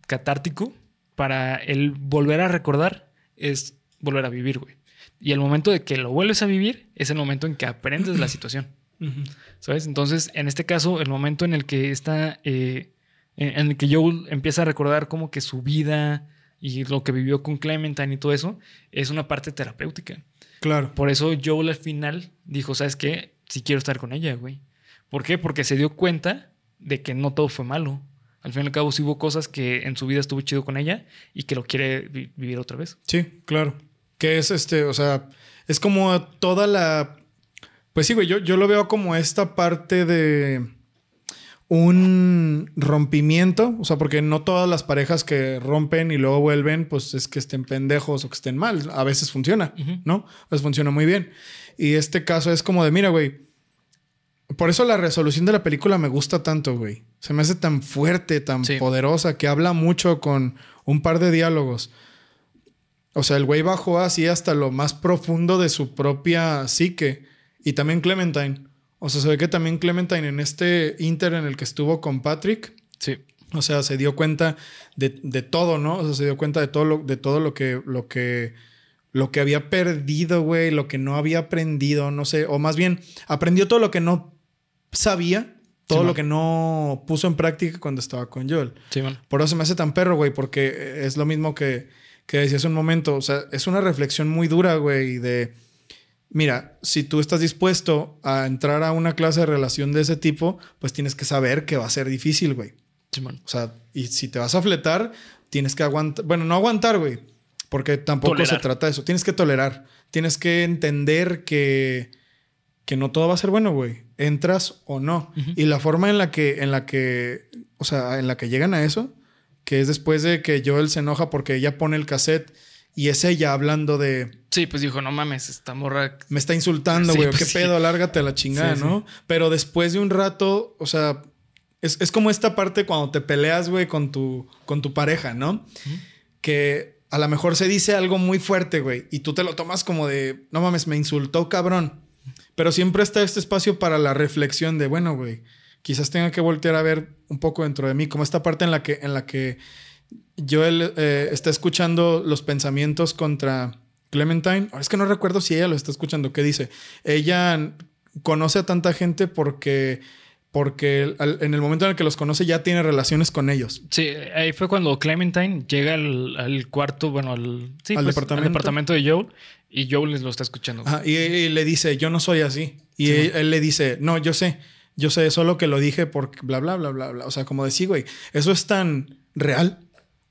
S1: catártico para el volver a recordar es volver a vivir, güey. Y el momento de que lo vuelves a vivir es el momento en que aprendes la situación. ¿Sabes? Entonces, en este caso, el momento en el que está, eh, en el que Joel empieza a recordar como que su vida y lo que vivió con Clementine y todo eso, es una parte terapéutica.
S2: Claro.
S1: Por eso Joel al final dijo, ¿sabes qué? Sí quiero estar con ella, güey. ¿Por qué? Porque se dio cuenta de que no todo fue malo. Al fin y al cabo sí hubo cosas que en su vida estuvo chido con ella y que lo quiere vi- vivir otra vez.
S2: Sí, claro. Que es este, o sea, es como toda la. Pues sí, güey, yo, yo lo veo como esta parte de un rompimiento. O sea, porque no todas las parejas que rompen y luego vuelven, pues es que estén pendejos o que estén mal. A veces funciona. ¿no? A veces funciona muy bien. Y este caso es como de, mira, güey. Por eso la resolución de la película me gusta tanto, güey. Se me hace tan fuerte, tan
S1: Sí.
S2: poderosa, que habla mucho con un par de diálogos. O sea, el güey bajó así hasta lo más profundo de su propia psique. Y también Clementine. O sea, se ve que también Clementine en este inter en el que estuvo con Patrick,
S1: Sí.
S2: o sea, se dio cuenta de, de todo, ¿no? O sea, se dio cuenta de todo lo, de todo lo que, lo que, lo que había perdido, güey, lo que no había aprendido, no sé, o más bien aprendió todo lo que no sabía, todo
S1: Sí,
S2: lo
S1: man.
S2: que no puso en práctica cuando estaba con Joel.
S1: Sí, man.
S2: Por eso se me hace tan perro, güey, porque es lo mismo que, que decía hace un momento. O sea, es una reflexión muy dura, güey, de... Mira, si tú estás dispuesto a entrar a una clase de relación de ese tipo, pues tienes que saber que va a ser difícil, güey.
S1: Sí, man.
S2: O sea, y si te vas a fletar, tienes que aguantar. Bueno, no aguantar, güey. Porque tampoco
S1: Tolerar.
S2: se trata de eso. Tienes que tolerar. Tienes que entender que, que no todo va a ser bueno, güey. Entras o no. Y la forma en la que, en la que, o sea, en la que llegan a eso, que es después de que Joel se enoja porque ella pone el cassette y es ella hablando de
S1: Sí, pues dijo, no mames, esta morra.
S2: me está insultando,
S1: Sí,
S2: güey,
S1: pues
S2: qué
S1: sí.
S2: pedo, lárgate a la chingada,
S1: Sí,
S2: ¿no? Pero después de un rato, o sea, es, es como esta parte cuando te peleas, güey, con tu, con tu pareja, ¿no? Que a lo mejor se dice algo muy fuerte, güey, y tú te lo tomas como de, no mames, me insultó, cabrón. Pero siempre está este espacio para la reflexión de, bueno, güey, quizás tenga que voltear a ver un poco dentro de mí, como esta parte en la que, en la que Joel eh, está escuchando los pensamientos contra Clementine. Es que no recuerdo si ella lo está escuchando. ¿Qué dice? Ella conoce a tanta gente porque, porque en el momento en el que los conoce ya tiene relaciones con ellos.
S1: Sí, ahí fue cuando Clementine llega al, al cuarto, bueno, al, sí,
S2: ¿Al
S1: pues,
S2: departamento?
S1: al departamento de Joel y Joel les lo está escuchando.
S2: Y, y le dice, yo no soy así. Y
S1: Sí,
S2: él, él le dice, no, yo sé. Yo sé, solo que lo dije porque bla, bla, bla, bla, bla. O sea, como decir, güey, eso es tan real.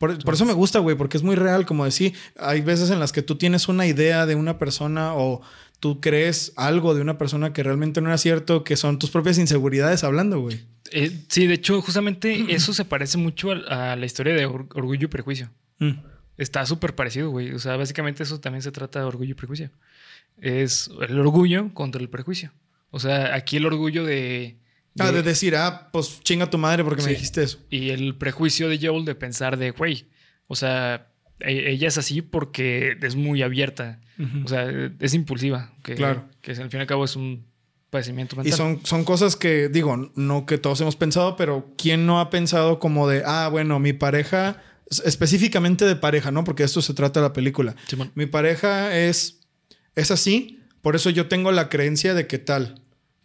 S2: Por, por eso me gusta, güey, porque es muy real, como decir, hay veces en las que tú tienes una idea de una persona o tú crees algo de una persona que realmente no era cierto, que son tus propias inseguridades hablando, güey.
S1: Eh, sí, de hecho, justamente eso se parece mucho a, a la historia de Or- Orgullo y Prejuicio.
S2: Mm.
S1: Está súper parecido, güey. O sea, básicamente eso también se trata de orgullo y prejuicio. Es el orgullo contra el prejuicio. O sea, aquí el orgullo de... de-
S2: Ah, de decir, ah, pues chinga tu madre porque me dijiste eso.
S1: y el prejuicio de Joel de pensar de, güey, o sea, e- ella es así porque es muy abierta. O sea, es impulsiva. Que,
S2: Claro.
S1: Que al fin y al cabo es un padecimiento
S2: Y
S1: mental.
S2: son, son cosas que, digo, no que todos hemos pensado, pero ¿quién no ha pensado como de, ah, bueno, mi pareja, es- específicamente de pareja, ¿no? Porque de esto se trata la película. Mi pareja es, es así, por eso yo tengo la creencia de que tal.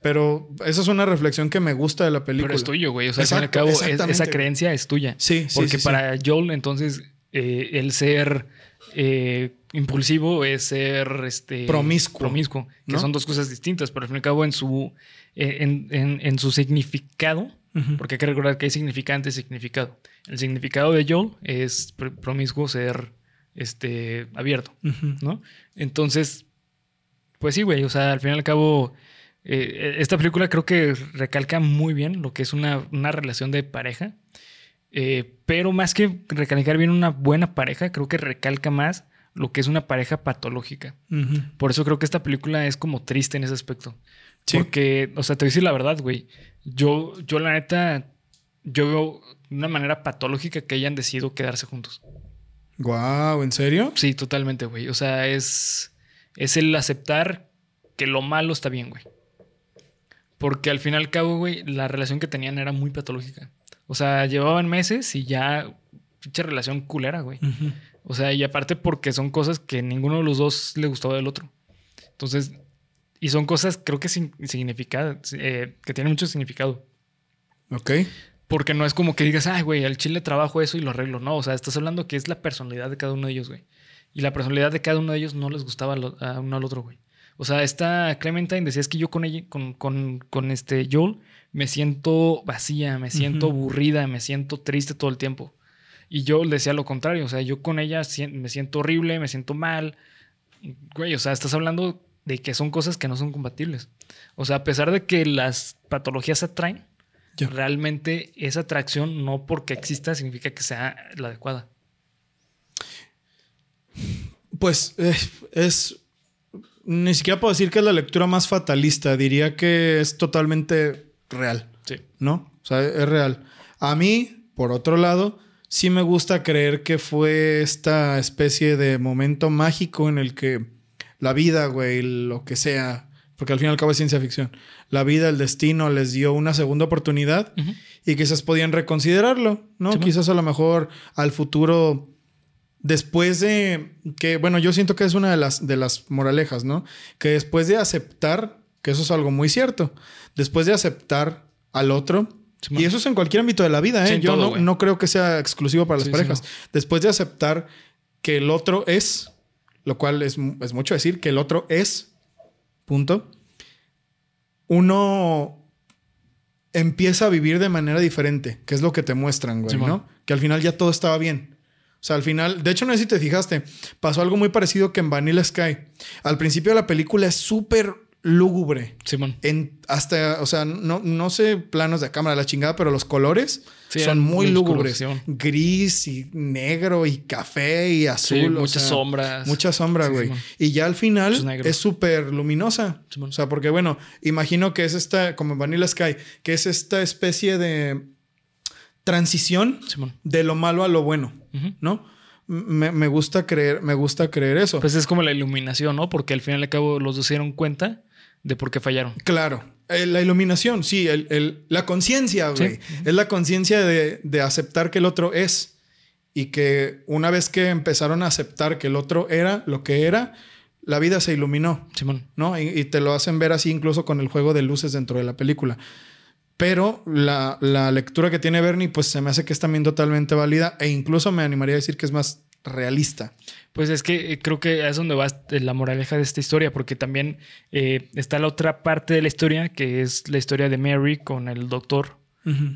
S2: Pero esa es una reflexión que me gusta de la película.
S1: Pero es tuyo, güey. O sea, al
S2: Exacto,
S1: fin y al cabo, es- esa creencia es tuya.
S2: Sí, sí,
S1: Porque
S2: sí, sí.
S1: para Joel, entonces, eh, el ser eh, impulsivo es ser este,
S2: Promiscuo,
S1: promiscuo, que
S2: ¿no?
S1: son dos cosas distintas, pero al fin y al cabo, en su, eh, en, en- en su significado, porque hay que recordar que hay significante y significado. El significado de Joel es pr- promiscuo ser este, abierto. ¿no? Entonces, pues sí, güey, o sea, al fin y al cabo, eh, esta película creo que recalca muy bien lo que es una, una relación de pareja, eh, pero más que recalcar bien una buena pareja, creo que recalca más lo que es una pareja patológica. Por eso creo que esta película es como triste en ese aspecto.
S2: Sí.
S1: Porque, o sea, te voy a decir la verdad, güey. Yo, yo la neta, yo veo de una manera patológica que hayan decidido quedarse juntos.
S2: Guau, ¿en serio?
S1: Sí, totalmente, güey. O sea, es, es el aceptar que lo malo está bien, güey. Porque al fin y al cabo, güey, la relación que tenían era muy patológica. O sea, llevaban meses y ya, pinche relación culera, güey. O sea, y aparte porque son cosas que ninguno de los dos le gustaba del otro. Entonces, y son cosas, creo que sin, significado, eh, que tienen mucho significado.
S2: Ok.
S1: Porque no es como que digas, ay, güey, al chile trabajo eso y lo arreglo. No, o sea, estás hablando que es la personalidad de cada uno de ellos, güey. Y la personalidad de cada uno de ellos no les gustaba a uno al otro, güey. O sea, esta Clementine decía, es que yo con ella, con, con, con este Joel, me siento vacía, me siento aburrida, me siento triste todo el tiempo. Y yo le decía lo contrario, o sea, yo con ella me siento horrible, me siento mal. Güey, o sea, estás hablando de que son cosas que no son compatibles. O sea, a pesar de que las patologías se atraen, realmente esa atracción no porque exista significa que sea la adecuada.
S2: Pues eh, es. Ni siquiera puedo decir que es la lectura más fatalista. Diría que es totalmente real,
S1: Sí.
S2: ¿no? O sea, es real. A mí, por otro lado, sí me gusta creer que fue esta especie de momento mágico en el que la vida, güey, lo que sea, porque al fin y al cabo es ciencia ficción, la vida, el destino les dio una segunda oportunidad
S1: Ujú.
S2: y quizás podían reconsiderarlo, ¿no?
S1: Sí,
S2: quizás a lo mejor al futuro, después de que, bueno, yo siento que es una de las, de las moralejas, ¿no? Que después de aceptar, que eso es algo muy cierto, después de aceptar al otro,
S1: Sí,
S2: y eso es en cualquier ámbito de la vida, ¿eh?
S1: Sí,
S2: yo
S1: todo,
S2: no, no creo que sea exclusivo para las
S1: Sí,
S2: parejas. Después de aceptar que el otro es, lo cual es, es mucho decir, que el otro es, punto, uno empieza a vivir de manera diferente, que es lo que te muestran, güey. ¿no? Que al final ya todo estaba bien. O sea, al final, de hecho, no sé si te fijaste, pasó algo muy parecido que en Vanilla Sky. Al principio de la película es súper lúgubre.
S1: Simón.
S2: En hasta, o sea, no, no sé planos de cámara, la chingada, pero los colores
S1: Sí,
S2: son muy lúgubres. Gris y negro y café y azul.
S1: Sí, muchas
S2: sea,
S1: sombras.
S2: Mucha sombra, güey. Y ya al final es súper luminosa.
S1: Simón.
S2: O sea, porque bueno, imagino que es esta, como en Vanilla Sky, que es esta especie de transición
S1: Simón.
S2: de lo malo a lo bueno. ¿no? Me, me gusta creer, me gusta creer eso.
S1: Pues es como la iluminación, ¿no? Porque al fin y al cabo los dos se dieron cuenta de por qué fallaron.
S2: Claro, eh, la iluminación, sí, el, el- la conciencia, güey.
S1: Sí.
S2: Es la conciencia de, de aceptar que el otro es. Y que una vez que empezaron a aceptar que el otro era lo que era, la vida se iluminó,
S1: Simón.
S2: ¿no? Y, y te lo hacen ver así incluso con el juego de luces dentro de la película. Pero la, la lectura que tiene Bernie, pues se me hace que es también totalmente válida e incluso me animaría a decir que es más realista.
S1: Pues es que eh, creo que es donde va este- la moraleja de esta historia, porque también eh, está la otra parte de la historia, que es la historia de Mary con el doctor,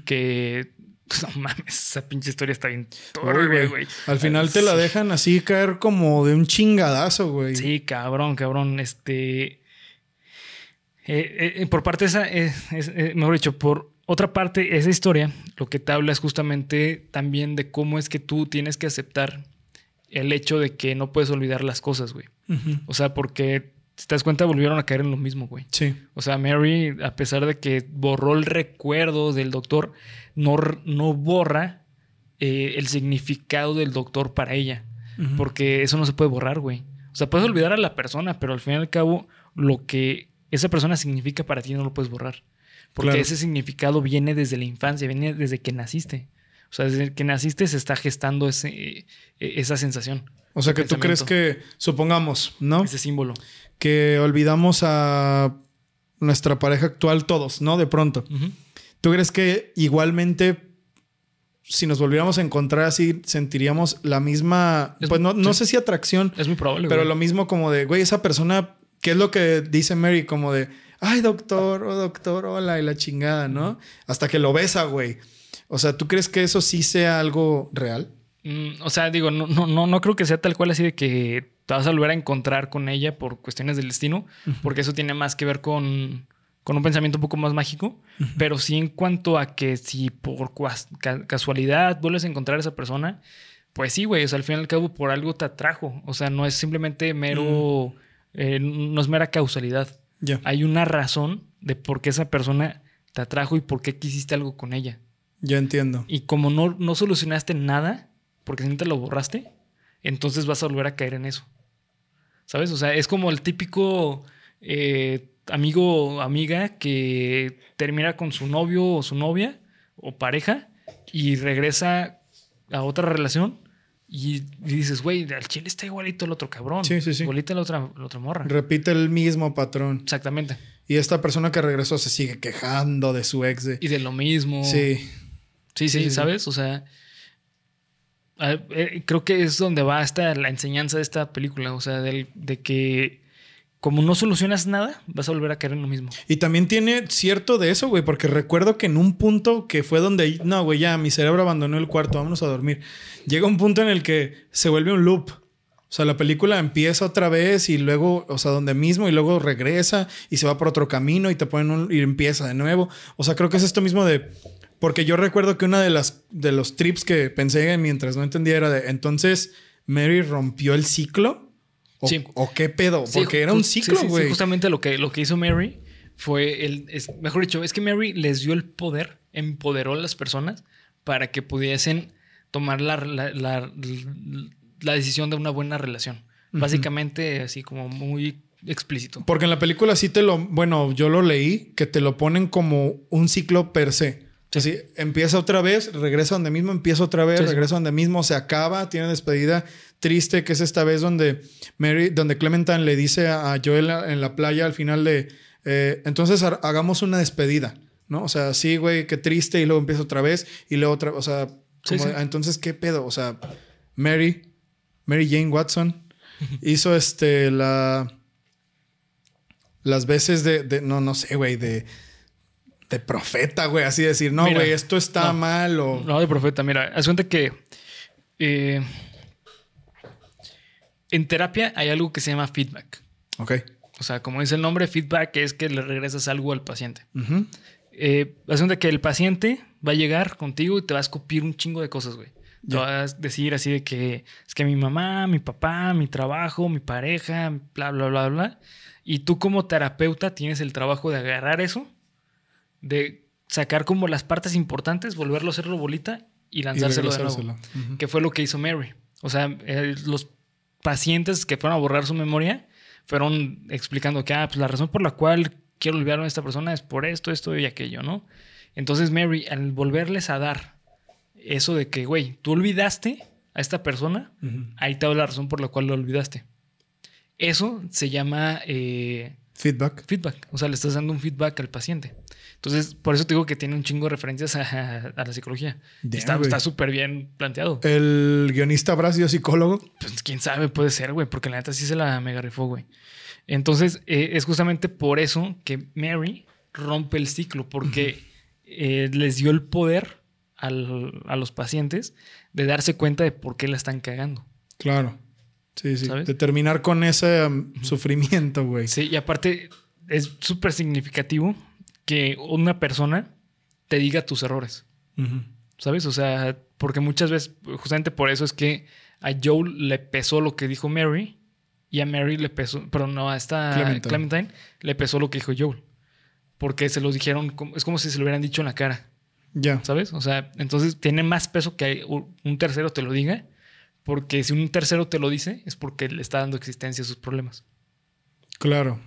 S1: que... No mames, esa pinche historia está bien turbia,
S2: güey.
S1: güey.
S2: Al final te la dejan así caer como de un chingadazo, güey.
S1: Sí, cabrón, cabrón. Este. Eh, eh, por parte de esa, eh, es- eh, mejor dicho, por otra parte, esa historia lo que te habla es justamente también de cómo es que tú tienes que aceptar el hecho de que no puedes olvidar las cosas, güey. O sea, porque si te das cuenta, volvieron a caer en lo mismo, güey.
S2: Sí.
S1: O sea, Mary, a pesar de que borró el recuerdo del doctor, no, no borra eh, el significado del doctor para ella. Porque eso no se puede borrar, güey. O sea, puedes olvidar a la persona, pero al fin y al cabo, lo que esa persona significa para ti no lo puedes borrar. Porque
S2: Claro.
S1: ese significado viene desde la infancia, viene desde que naciste. O sea, desde que naciste se está gestando ese, eh, esa sensación,
S2: O sea que tú crees que, supongamos, ¿no?
S1: ese símbolo.
S2: Que olvidamos a nuestra pareja actual todos, ¿no? De pronto. ¿Tú crees que igualmente, si nos volviéramos a encontrar así, sentiríamos la misma,
S1: Es-
S2: pues no, no
S1: sí.
S2: sé si atracción,
S1: Es muy probable,
S2: pero
S1: güey.
S2: lo mismo como de, güey, esa persona, ¿qué es lo que dice Mary? Como de, ay, doctor, oh, doctor, hola, y la chingada, ¿no? Hasta que lo besa, güey. O sea, ¿tú crees que eso sí sea algo real?
S1: Mm, o sea, digo, no, no, no, no creo que sea tal cual así de que te vas a volver a encontrar con ella por cuestiones del destino, porque eso tiene más que ver con, con un pensamiento un poco más mágico, pero sí en cuanto a que si por casualidad vuelves a encontrar a esa persona, pues sí, güey, o sea, al fin y al cabo por algo te atrajo, o sea, no es simplemente mero, eh, no es mera causalidad. Hay una razón de por qué esa persona te atrajo y por qué quisiste algo con ella.
S2: Ya entiendo.
S1: Y como no, no solucionaste nada, porque si no te lo borraste, entonces vas a volver a caer en eso. ¿Sabes? O sea, es como el típico eh, amigo o amiga que termina con su novio o su novia o pareja y regresa a otra relación y, dices, güey, al chile está igualito el otro cabrón. Sí, sí, sí. Igualito la otra, la otra morra.
S2: Repite el mismo patrón.
S1: Exactamente.
S2: Y esta persona que regresó se sigue quejando de su ex.
S1: Y de lo mismo. Sí. Sí, sí, ¿sabes? O sea, eh, creo que es donde va hasta la enseñanza de esta película. O sea, de, de que como no solucionas nada, vas a volver a caer en lo mismo.
S2: Y también tiene cierto de eso, güey, porque recuerdo que en un punto que fue donde, no, güey, ya mi cerebro abandonó el cuarto, vámonos a dormir. Llega un punto en el que se vuelve un loop. O sea, la película empieza otra vez y luego, o sea, donde mismo y luego regresa y se va por otro camino y te ponen un, y empieza de nuevo. O sea, creo que es esto mismo de porque yo recuerdo que una de las de los trips que pensé mientras no entendía era de entonces Mary rompió el ciclo o, sí. o qué pedo, porque era un ciclo, güey.
S1: justamente lo que, lo que hizo Mary fue el, mejor dicho, es que Mary les dio el poder, empoderó a las personas para que pudiesen tomar la, la, decisión de una buena relación. Básicamente, así como muy explícito.
S2: Porque en la película sí te lo, bueno, yo lo leí, que te lo ponen como un ciclo per se. Sí. empieza otra vez, regresa donde mismo, empieza otra vez, regresa donde mismo, se acaba, tiene despedida triste, que es esta vez donde Mary, donde Clementine le dice a Joel en la playa al final de, eh, entonces hagamos una despedida, ¿no? O sea, sí, güey, qué triste, y luego empieza otra vez, y luego otra, o sea, entonces, ¿qué pedo? O sea, Mary, Mary Jane Watson hizo este, la, las veces de, de no, no sé, güey, de de profeta, güey, así decir, no, güey, esto está mal o...
S1: No, de profeta, mira, haz cuenta que eh, en terapia hay algo que se llama feedback.
S2: Ok.
S1: O sea, como dice el nombre, feedback es que le regresas algo al paciente. Eh, haz cuenta que el paciente va a llegar contigo y te va a escupir un chingo de cosas, güey. Te va a decir así de que es que mi mamá, mi papá, mi trabajo, mi pareja, bla, bla, bla, bla. Y tú como terapeuta tienes el trabajo de agarrar eso de sacar como las partes importantes, volverlo a hacerlo bolita y lanzárselo de nuevo. Que fue lo que hizo Mary. O sea, eh, los pacientes que fueron a borrar su memoria fueron explicando que, ah, pues la razón por la cual quiero olvidarme de esta persona es por esto, esto y aquello, ¿no? Entonces Mary, al volverles a dar eso de que, güey, tú olvidaste a esta persona, ahí te da la razón por la cual lo olvidaste. Eso se llama... Eh,
S2: feedback.
S1: Feedback. O sea, le estás dando un feedback al paciente. Entonces, por eso te digo que tiene un chingo de referencias a, la psicología. está súper bien planteado.
S2: ¿El guionista habrá sido psicólogo?
S1: Pues quién sabe, puede ser, güey, porque la neta sí se la mega rifó, güey. Entonces, eh, es justamente por eso que Mary rompe el ciclo, porque eh, les dio el poder a los pacientes de darse cuenta de por qué la están cagando.
S2: Claro. Sí, sí. De terminar con ese um, sufrimiento, güey.
S1: Sí, y aparte es súper significativo que una persona te diga tus errores. ¿Sabes? O sea, porque muchas veces, justamente por eso es que a Joel le pesó lo que dijo Mary y a Mary le pesó, pero no, a esta Clementine, le pesó lo que dijo Joel. Porque se lo dijeron, es como si se lo hubieran dicho en la cara. Ya. ¿Sabes? O sea, entonces tiene más peso que un tercero te lo diga, porque si un tercero te lo dice, es porque le está dando existencia a sus problemas.
S2: Claro.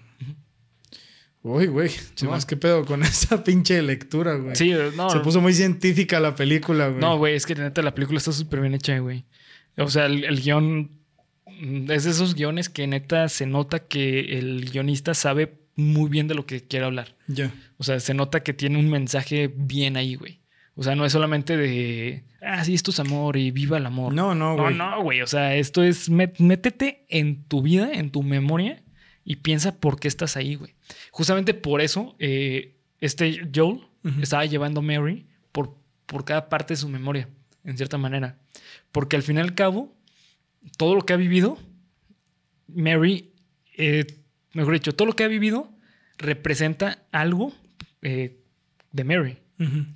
S2: Uy, güey, más que pedo con esa pinche lectura, güey. Sí, no. Se puso muy científica la película, güey.
S1: No, güey, es que neta la película está súper bien hecha, güey. O sea, el, guion mm, es de esos guiones que neta se nota que el guionista sabe muy bien de lo que quiere hablar. Ya. O sea, se nota que tiene un mensaje bien ahí, güey. O sea, no es solamente de, ah, sí, esto es amor y viva el amor.
S2: No, no, güey.
S1: No, no, güey. O sea, esto es, métete en tu vida, en tu memoria y piensa por qué estás ahí, güey. Justamente por eso, eh, este Joel estaba llevando a Mary por, por cada parte de su memoria. en cierta manera. Porque al fin y al cabo, todo lo que ha vivido, Mary, eh, mejor dicho, todo lo que ha vivido representa algo eh, de Mary,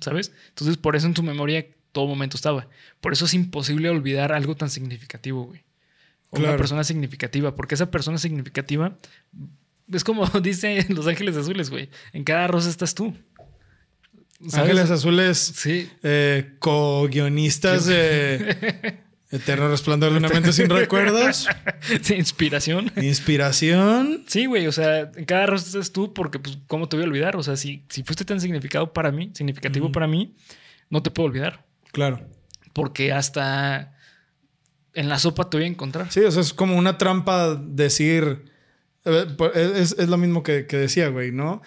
S1: ¿sabes? Entonces, por eso en tu memoria todo momento estaba. Por eso es imposible olvidar algo tan significativo, güey. O una persona significativa, porque esa persona significativa es como dice Los Ángeles Azules, güey. En cada rosa estás tú.
S2: Ángeles Azules, sí. Eh, co-guionistas de Eterno Resplandor de una mente sin recuerdos.
S1: Sí, inspiración.
S2: Inspiración.
S1: Sí, güey. O sea, en cada rosa estás tú, porque, pues, ¿cómo te voy a olvidar? O sea, si, si fuiste tan significado para mí, significativo para mí, no te puedo olvidar.
S2: Claro.
S1: Porque hasta en la sopa te voy a encontrar.
S2: Sí, o sea, es como una trampa decir. Eh, es, es lo mismo que, que decía, güey, ¿no?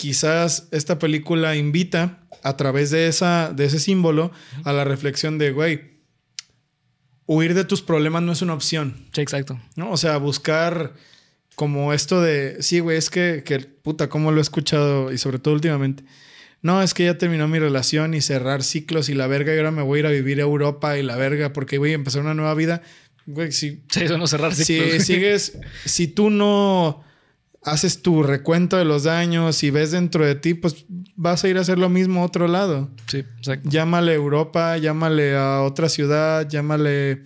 S2: quizás esta película invita a través de, esa, de ese símbolo a la reflexión de, güey, huir de tus problemas no es una opción.
S1: Sí, exacto.
S2: ¿no? O sea, buscar como esto de, sí, güey, es que, que, puta, como lo he escuchado y sobre todo últimamente. No, es que ya terminó mi relación y cerrar ciclos y la verga y ahora me voy a ir a vivir a Europa y la verga porque voy a empezar una nueva vida. Güey, si...
S1: Sí, eso no cerrar ciclos.
S2: Si sigues, si tú no haces tu recuento de los daños y ves dentro de ti, pues vas a ir a hacer lo mismo a otro lado.
S1: Sí, exacto.
S2: Llámale a Europa, llámale a otra ciudad, llámale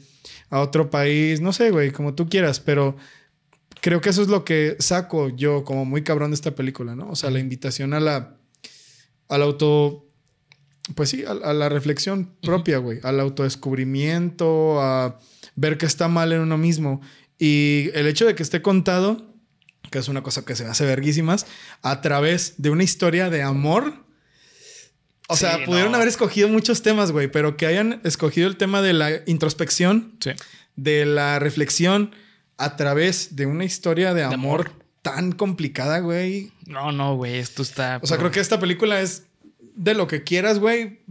S2: a otro país, no sé, güey, como tú quieras, pero creo que eso es lo que saco yo como muy cabrón de esta película, ¿no? O sea, la invitación a la al auto pues sí, a, a la reflexión propia, güey, al autodescubrimiento, a ver que está mal en uno mismo y el hecho de que esté contado que es una cosa que se hace verguísimas, a través de una historia de amor. O sea, pudieron haber escogido muchos temas, güey, pero que hayan escogido el tema de la introspección, de la reflexión, a través de una historia de, amor, tan complicada, güey.
S1: No, no, güey, esto está...
S2: O sea, creo que esta película es de lo que quieras, güey,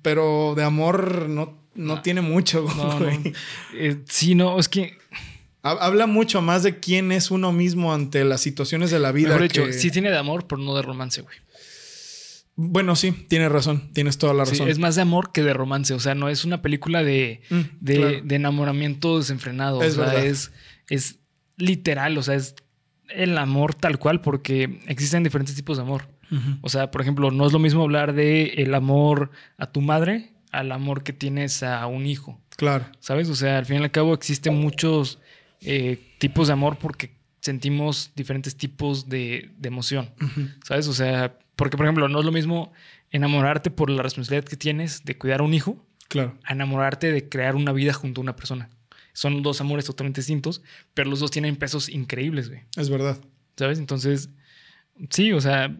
S2: pero de amor no, no, tiene mucho, güey.
S1: Eh, sí, no, es que
S2: Habla mucho más de quién es uno mismo ante las situaciones de la vida.
S1: Mejor dicho, sí tiene de amor, pero no de romance, güey.
S2: Bueno, sí, tienes razón, tienes toda la razón.
S1: es más de amor que de romance, o sea, no es una película de, mm, de, enamoramiento desenfrenado, es o sea, es, es literal, o sea, es el amor tal cual, porque existen diferentes tipos de amor. O sea, por ejemplo, no es lo mismo hablar de el amor a tu madre al amor que tienes a un hijo.
S2: Claro.
S1: ¿Sabes? O sea, al fin y al cabo existen muchos eh, tipos de amor porque sentimos diferentes tipos de, emoción, ¿sabes? O sea, porque por ejemplo, no es lo mismo enamorarte por la responsabilidad que tienes de cuidar a un hijo,
S2: claro.
S1: a enamorarte de crear una vida junto a una persona. Son dos amores totalmente distintos, pero los dos tienen pesos increíbles, güey.
S2: Es verdad.
S1: ¿Sabes? Entonces, sí, o sea...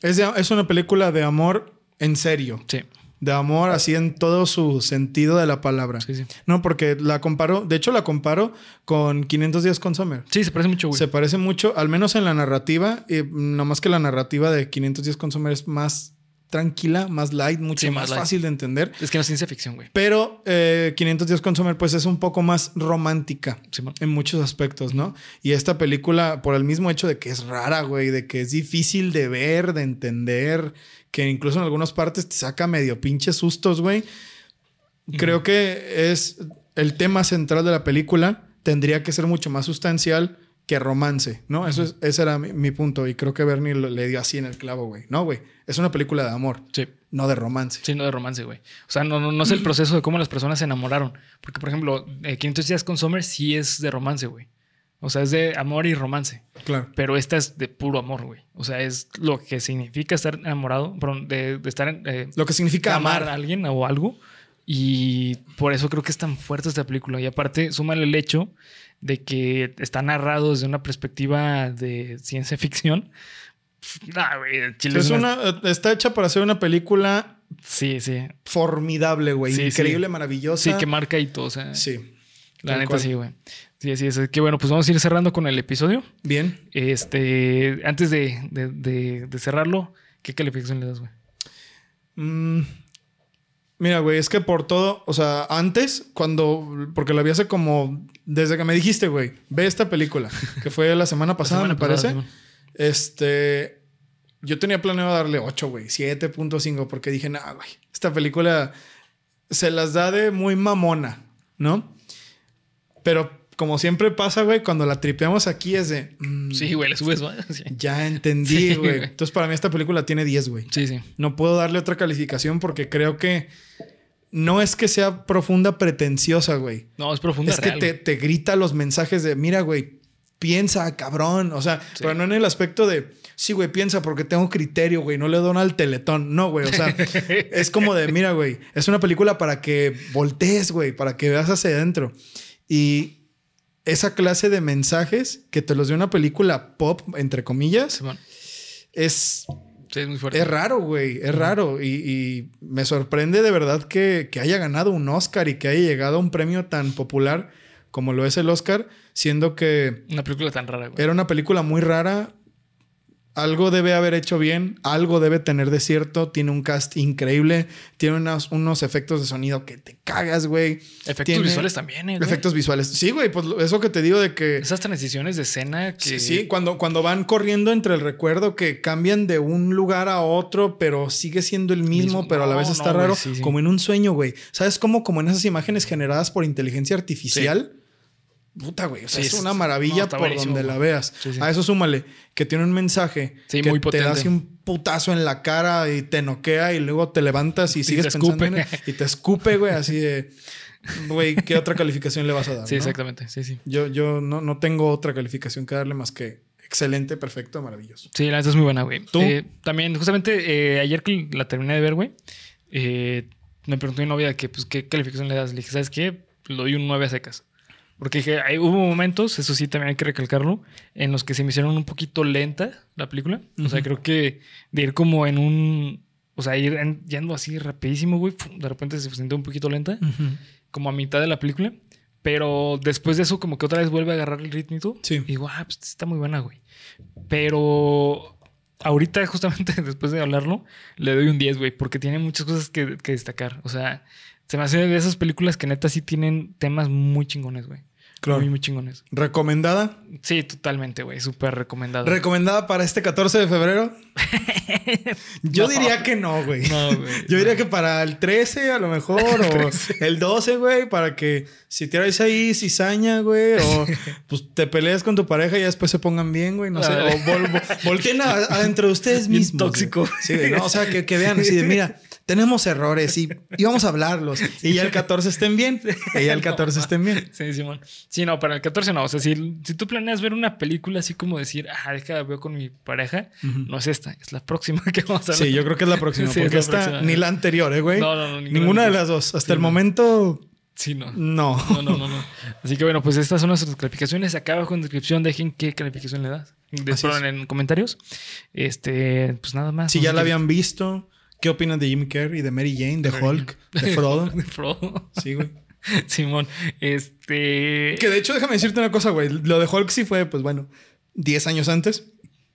S2: Es, es una película de amor en serio.
S1: Sí
S2: de amor así en todo su sentido de la palabra.
S1: Sí, sí.
S2: No, porque la comparo, de hecho la comparo con 500 días con Summer.
S1: Sí, se parece mucho, güey.
S2: Se parece mucho, al menos en la narrativa, y no más que la narrativa de 500 días con Summer es más tranquila, más light, mucho más, fácil de entender.
S1: Es que no es ciencia ficción, güey.
S2: Pero 500 eh, días con Summer pues es un poco más romántica en muchos aspectos, ¿no? Y esta película, por el mismo hecho de que es rara, güey, de que es difícil de ver, de entender, que incluso en algunas partes te saca medio pinches sustos, güey. Creo que es el tema central de la película. Tendría que ser mucho más sustancial que romance, ¿no? Eso es, ese era mi, punto y creo que Bernie le dio así en el clavo, güey. No, güey. Es una película de amor.
S1: Sí.
S2: No de romance.
S1: Sí, no de romance, güey. O sea, no, no, no es el proceso de cómo las personas se enamoraron. Porque, por ejemplo, 500 días con Summer sí es de romance, güey. O sea, es de amor y romance.
S2: Claro.
S1: Pero esta es de puro amor, güey. O sea, es lo que significa estar enamorado, de, de estar... Eh,
S2: lo que significa amar.
S1: a alguien o algo. Y por eso creo que es tan fuerte esta película. Y aparte, súmale el hecho de que está narrado desde una perspectiva de ciencia ficción.
S2: Nah, güey, es una... está hecha para hacer una película...
S1: Sí, sí.
S2: Formidable, güey. Increíble, maravillosa.
S1: Sí, que marca y todo. O sea,
S2: sí.
S1: La neta sí, güey. Sí, así es. Que bueno, pues vamos a ir cerrando con el episodio.
S2: Bien.
S1: Este, antes de, cerrarlo, ¿qué calificación le das, güey?
S2: Mm, mira, güey, es que por todo, o sea, antes, cuando, porque lo vi hace como, desde que me dijiste, güey, ve esta película, que fue la semana pasada, me parece. este, yo tenía planeado darle 8, güey, 7.5, porque dije, nah, güey, esta película se las da de muy mamona, ¿no? Pero como siempre pasa, güey, cuando la tripeamos aquí es de. mm,
S1: Sí, güey, le subes más. Sí,
S2: Ya entendí, güey. Entonces, para mí, esta película tiene 10, güey.
S1: sí. sí.
S2: No puedo darle otra calificación porque creo que no es que sea profunda, pretenciosa, güey.
S1: No, es profunda.
S2: Es que te, te grita los mensajes de, mira, güey, piensa, cabrón. O sea, pero no en el aspecto de, sí, güey, piensa porque tengo criterio, güey, no le doy al teletón. No, güey, o sea, es como de, mira, güey, es una película para que voltees, güey, para que veas hacia adentro. Y esa clase de mensajes que te los dio una película pop, entre comillas, es
S1: Sí, es muy fuerte.
S2: es raro, güey. Es raro. Y, y me sorprende de verdad que, que haya ganado un Oscar y que haya llegado a un premio tan popular como lo es el Oscar, siendo que
S1: Una película tan rara, güey.
S2: era una película muy rara. Algo debe haber hecho bien, algo debe tener de cierto. Tiene un cast increíble, tiene unos, unos efectos de sonido que te cagas, güey.
S1: Efectos
S2: Tiene
S1: visuales también, eh, güey.
S2: Efectos visuales. Sí, güey, pues lo- eso que te digo de que.
S1: Esas transiciones de escena que.
S2: Sí, sí, cuando, cuando van corriendo entre el recuerdo que cambian de un lugar a otro, pero sigue siendo el mismo,
S1: Mismo.
S2: pero a la vez
S1: no,
S2: está raro,
S1: sí, sí.
S2: como en un sueño, güey. ¿Sabes cómo? Como en esas imágenes generadas por inteligencia artificial. Puta, güey. O sea,
S1: Sí,
S2: es una maravilla por donde la veas.
S1: Sí, sí.
S2: A eso súmale que tiene un mensaje que
S1: muy
S2: te da
S1: potente.
S2: así un putazo en la cara y te noquea y luego te levantas y,
S1: Y
S2: sigues pensando
S1: escupe.
S2: en él y te escupe, güey, así de... Güey, ¿qué otra calificación le vas a dar?
S1: Sí,
S2: no?
S1: exactamente. Sí, sí.
S2: Yo, yo no, no tengo otra calificación que darle más que excelente, perfecto, maravilloso.
S1: Sí, la neta es muy buena, güey.
S2: ¿Tú?
S1: Eh, también, justamente, eh, ayer que la terminé de ver, güey, eh, me preguntó mi novia que, pues, ¿qué calificación le das? Le dije, ¿sabes qué? Le doy un 9 a secas. Porque dije, hay, hubo momentos, eso sí, también hay que recalcarlo, en los que se me hicieron un poquito lenta la película. O sea, creo que de ir como en un... O sea, ir en- yendo así rapidísimo, güey, de repente se sintió un poquito lenta, como a mitad de la película. Pero después de eso, como que otra vez vuelve a agarrar el todo.
S2: Sí.
S1: Y digo, ah, pues está muy buena, güey. Pero ahorita, justamente después de hablarlo, le doy un 10, güey, porque tiene muchas cosas que, que destacar. O sea, se me hace de esas películas que neta sí tienen temas muy chingones, güey.
S2: Claro.
S1: Muy, muy chingones.
S2: ¿Recomendada?
S1: Sí, totalmente, güey. Súper recomendado.
S2: ¿Recomendada para este 14 de febrero? Yo
S1: No.
S2: diría que no, güey.
S1: no, güey.
S2: Yo diría que para el 13 a lo mejor, o el 12, güey, para que si tiráis ahí cizaña, güey, o pues te peleas con tu pareja y ya después se pongan bien, güey, no sé, o vol- vol- volteen adentro de ustedes mismos.
S1: tóxico.
S2: güey. Sí, güey, no, o sea, que, que vean así de, mira, tenemos errores y, y vamos a hablarlos. Y ya el 14 estén bien, y ya el 14 estén bien.
S1: Sí, Simón. Sí, no, para el 14 no. O sea, si, si tú planeas ver una película así como decir, ah, deja, veo con mi pareja, no es esta, es la próxima que vamos a ver.
S2: Sí, yo creo que es la próxima,
S1: Sí, es
S2: porque
S1: la
S2: esta
S1: próxima.
S2: ni la anterior, ¿eh, güey.
S1: No, no, no, ninguna
S2: Ninguna
S1: de las
S2: dos. Hasta
S1: Sí,
S2: el momento,
S1: Sí, no.
S2: no.
S1: No, no, no, no. Así que bueno, pues estas son nuestras calificaciones. Acá abajo en descripción dejen qué calificación le das. Después en comentarios. Este, pues nada más.
S2: Si
S1: No
S2: ya la habían visto, ¿qué opinan de Jim Carrey, de Mary Jane, de Hulk, de Frodo?
S1: de Frodo.
S2: Sí, güey.
S1: Simón. Este.
S2: Que de hecho, déjame decirte una cosa, güey. Lo de Hulk sí fue, pues bueno, 10 años antes.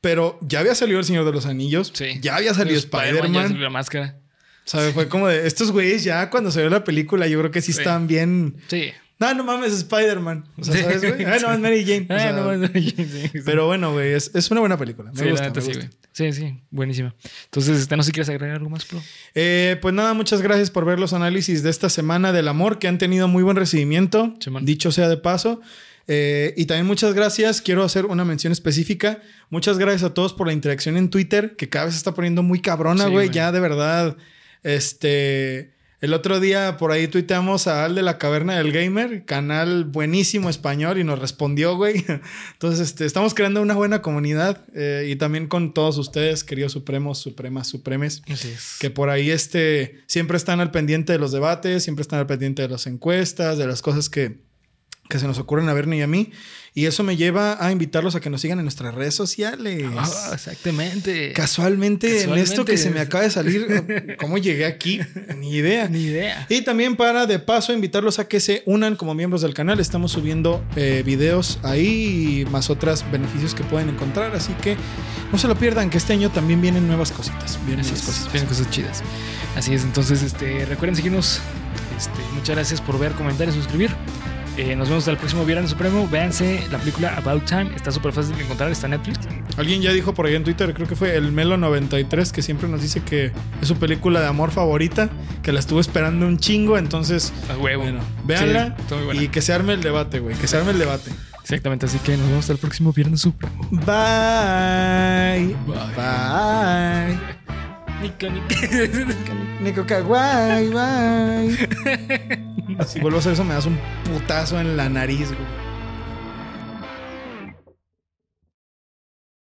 S2: Pero ya había salido El Señor de los Anillos.
S1: Sí.
S2: Ya había salido
S1: Spider-Man, la máscara.
S2: ¿Sabes? Fue como de estos güeyes ya cuando salió la película, yo creo que sí,
S1: Sí.
S2: estaban bien.
S1: Sí.
S2: No, no mames, Spider-Man. O sea. ¿sabes, güey? Ah, no, es Mary Jane. O
S1: Ah, sí, sí.
S2: Pero bueno, güey, es, es una buena película. Me
S1: Sí, la
S2: gusta,
S1: neta
S2: me
S1: sí,
S2: gusta.
S1: güey. Sí, sí, buenísima. Entonces, este, no sé si quieres agregar algo más, Pro.
S2: Eh, pues nada, muchas gracias por ver los análisis de esta semana del amor que han tenido muy buen recibimiento, dicho sea de paso. Eh, y también muchas gracias, quiero hacer una mención específica. Muchas gracias a todos por la interacción en Twitter, que cada vez se está poniendo muy cabrona, güey. ya de verdad, este... El otro día por ahí tuiteamos a Al de la Caverna del Gamer, canal buenísimo español, y nos respondió, güey. Entonces, este, estamos creando una buena comunidad eh, y también con todos ustedes, queridos supremos, supremas, supremes
S1: es.
S2: que por ahí este, siempre están al pendiente de los debates, siempre están al pendiente de las encuestas, de las cosas que, que se nos ocurren a Bernie y a mí. Y eso me lleva a invitarlos a que nos sigan en nuestras redes sociales.
S1: Ah, exactamente.
S2: Casualmente, en esto que se me acaba de salir, ¿cómo llegué aquí? Ni idea.
S1: Ni idea.
S2: Y también para de paso invitarlos a que se unan como miembros del canal. Estamos subiendo eh, videos ahí y más otros beneficios que pueden encontrar. Así que no se lo pierdan, que este año también vienen nuevas cositas. Vienen nuevas cositas.
S1: vienen cosas chidas. Así es, entonces este, recuerden seguirnos. Este, muchas gracias por ver, comentar y suscribir. Eh, nos vemos el próximo Viernes Supremo. Véanse la película About Time. Está súper fácil de encontrar, está en Netflix.
S2: Alguien ya dijo por ahí en Twitter, creo que fue el Melo93, que siempre nos dice que es su película de amor favorita. que la estuvo esperando un chingo. Entonces, bueno, véanla
S1: Sí,
S2: y que se arme el debate, güey. Que se arme el debate.
S1: Exactamente, así que nos vemos hasta el próximo viernes supremo.
S2: Bye.
S1: Bye.
S2: Bye.
S1: Nica, nica.
S2: Nico Kawai, bye. Si vuelvo a hacer eso, me das un putazo en la nariz, güey.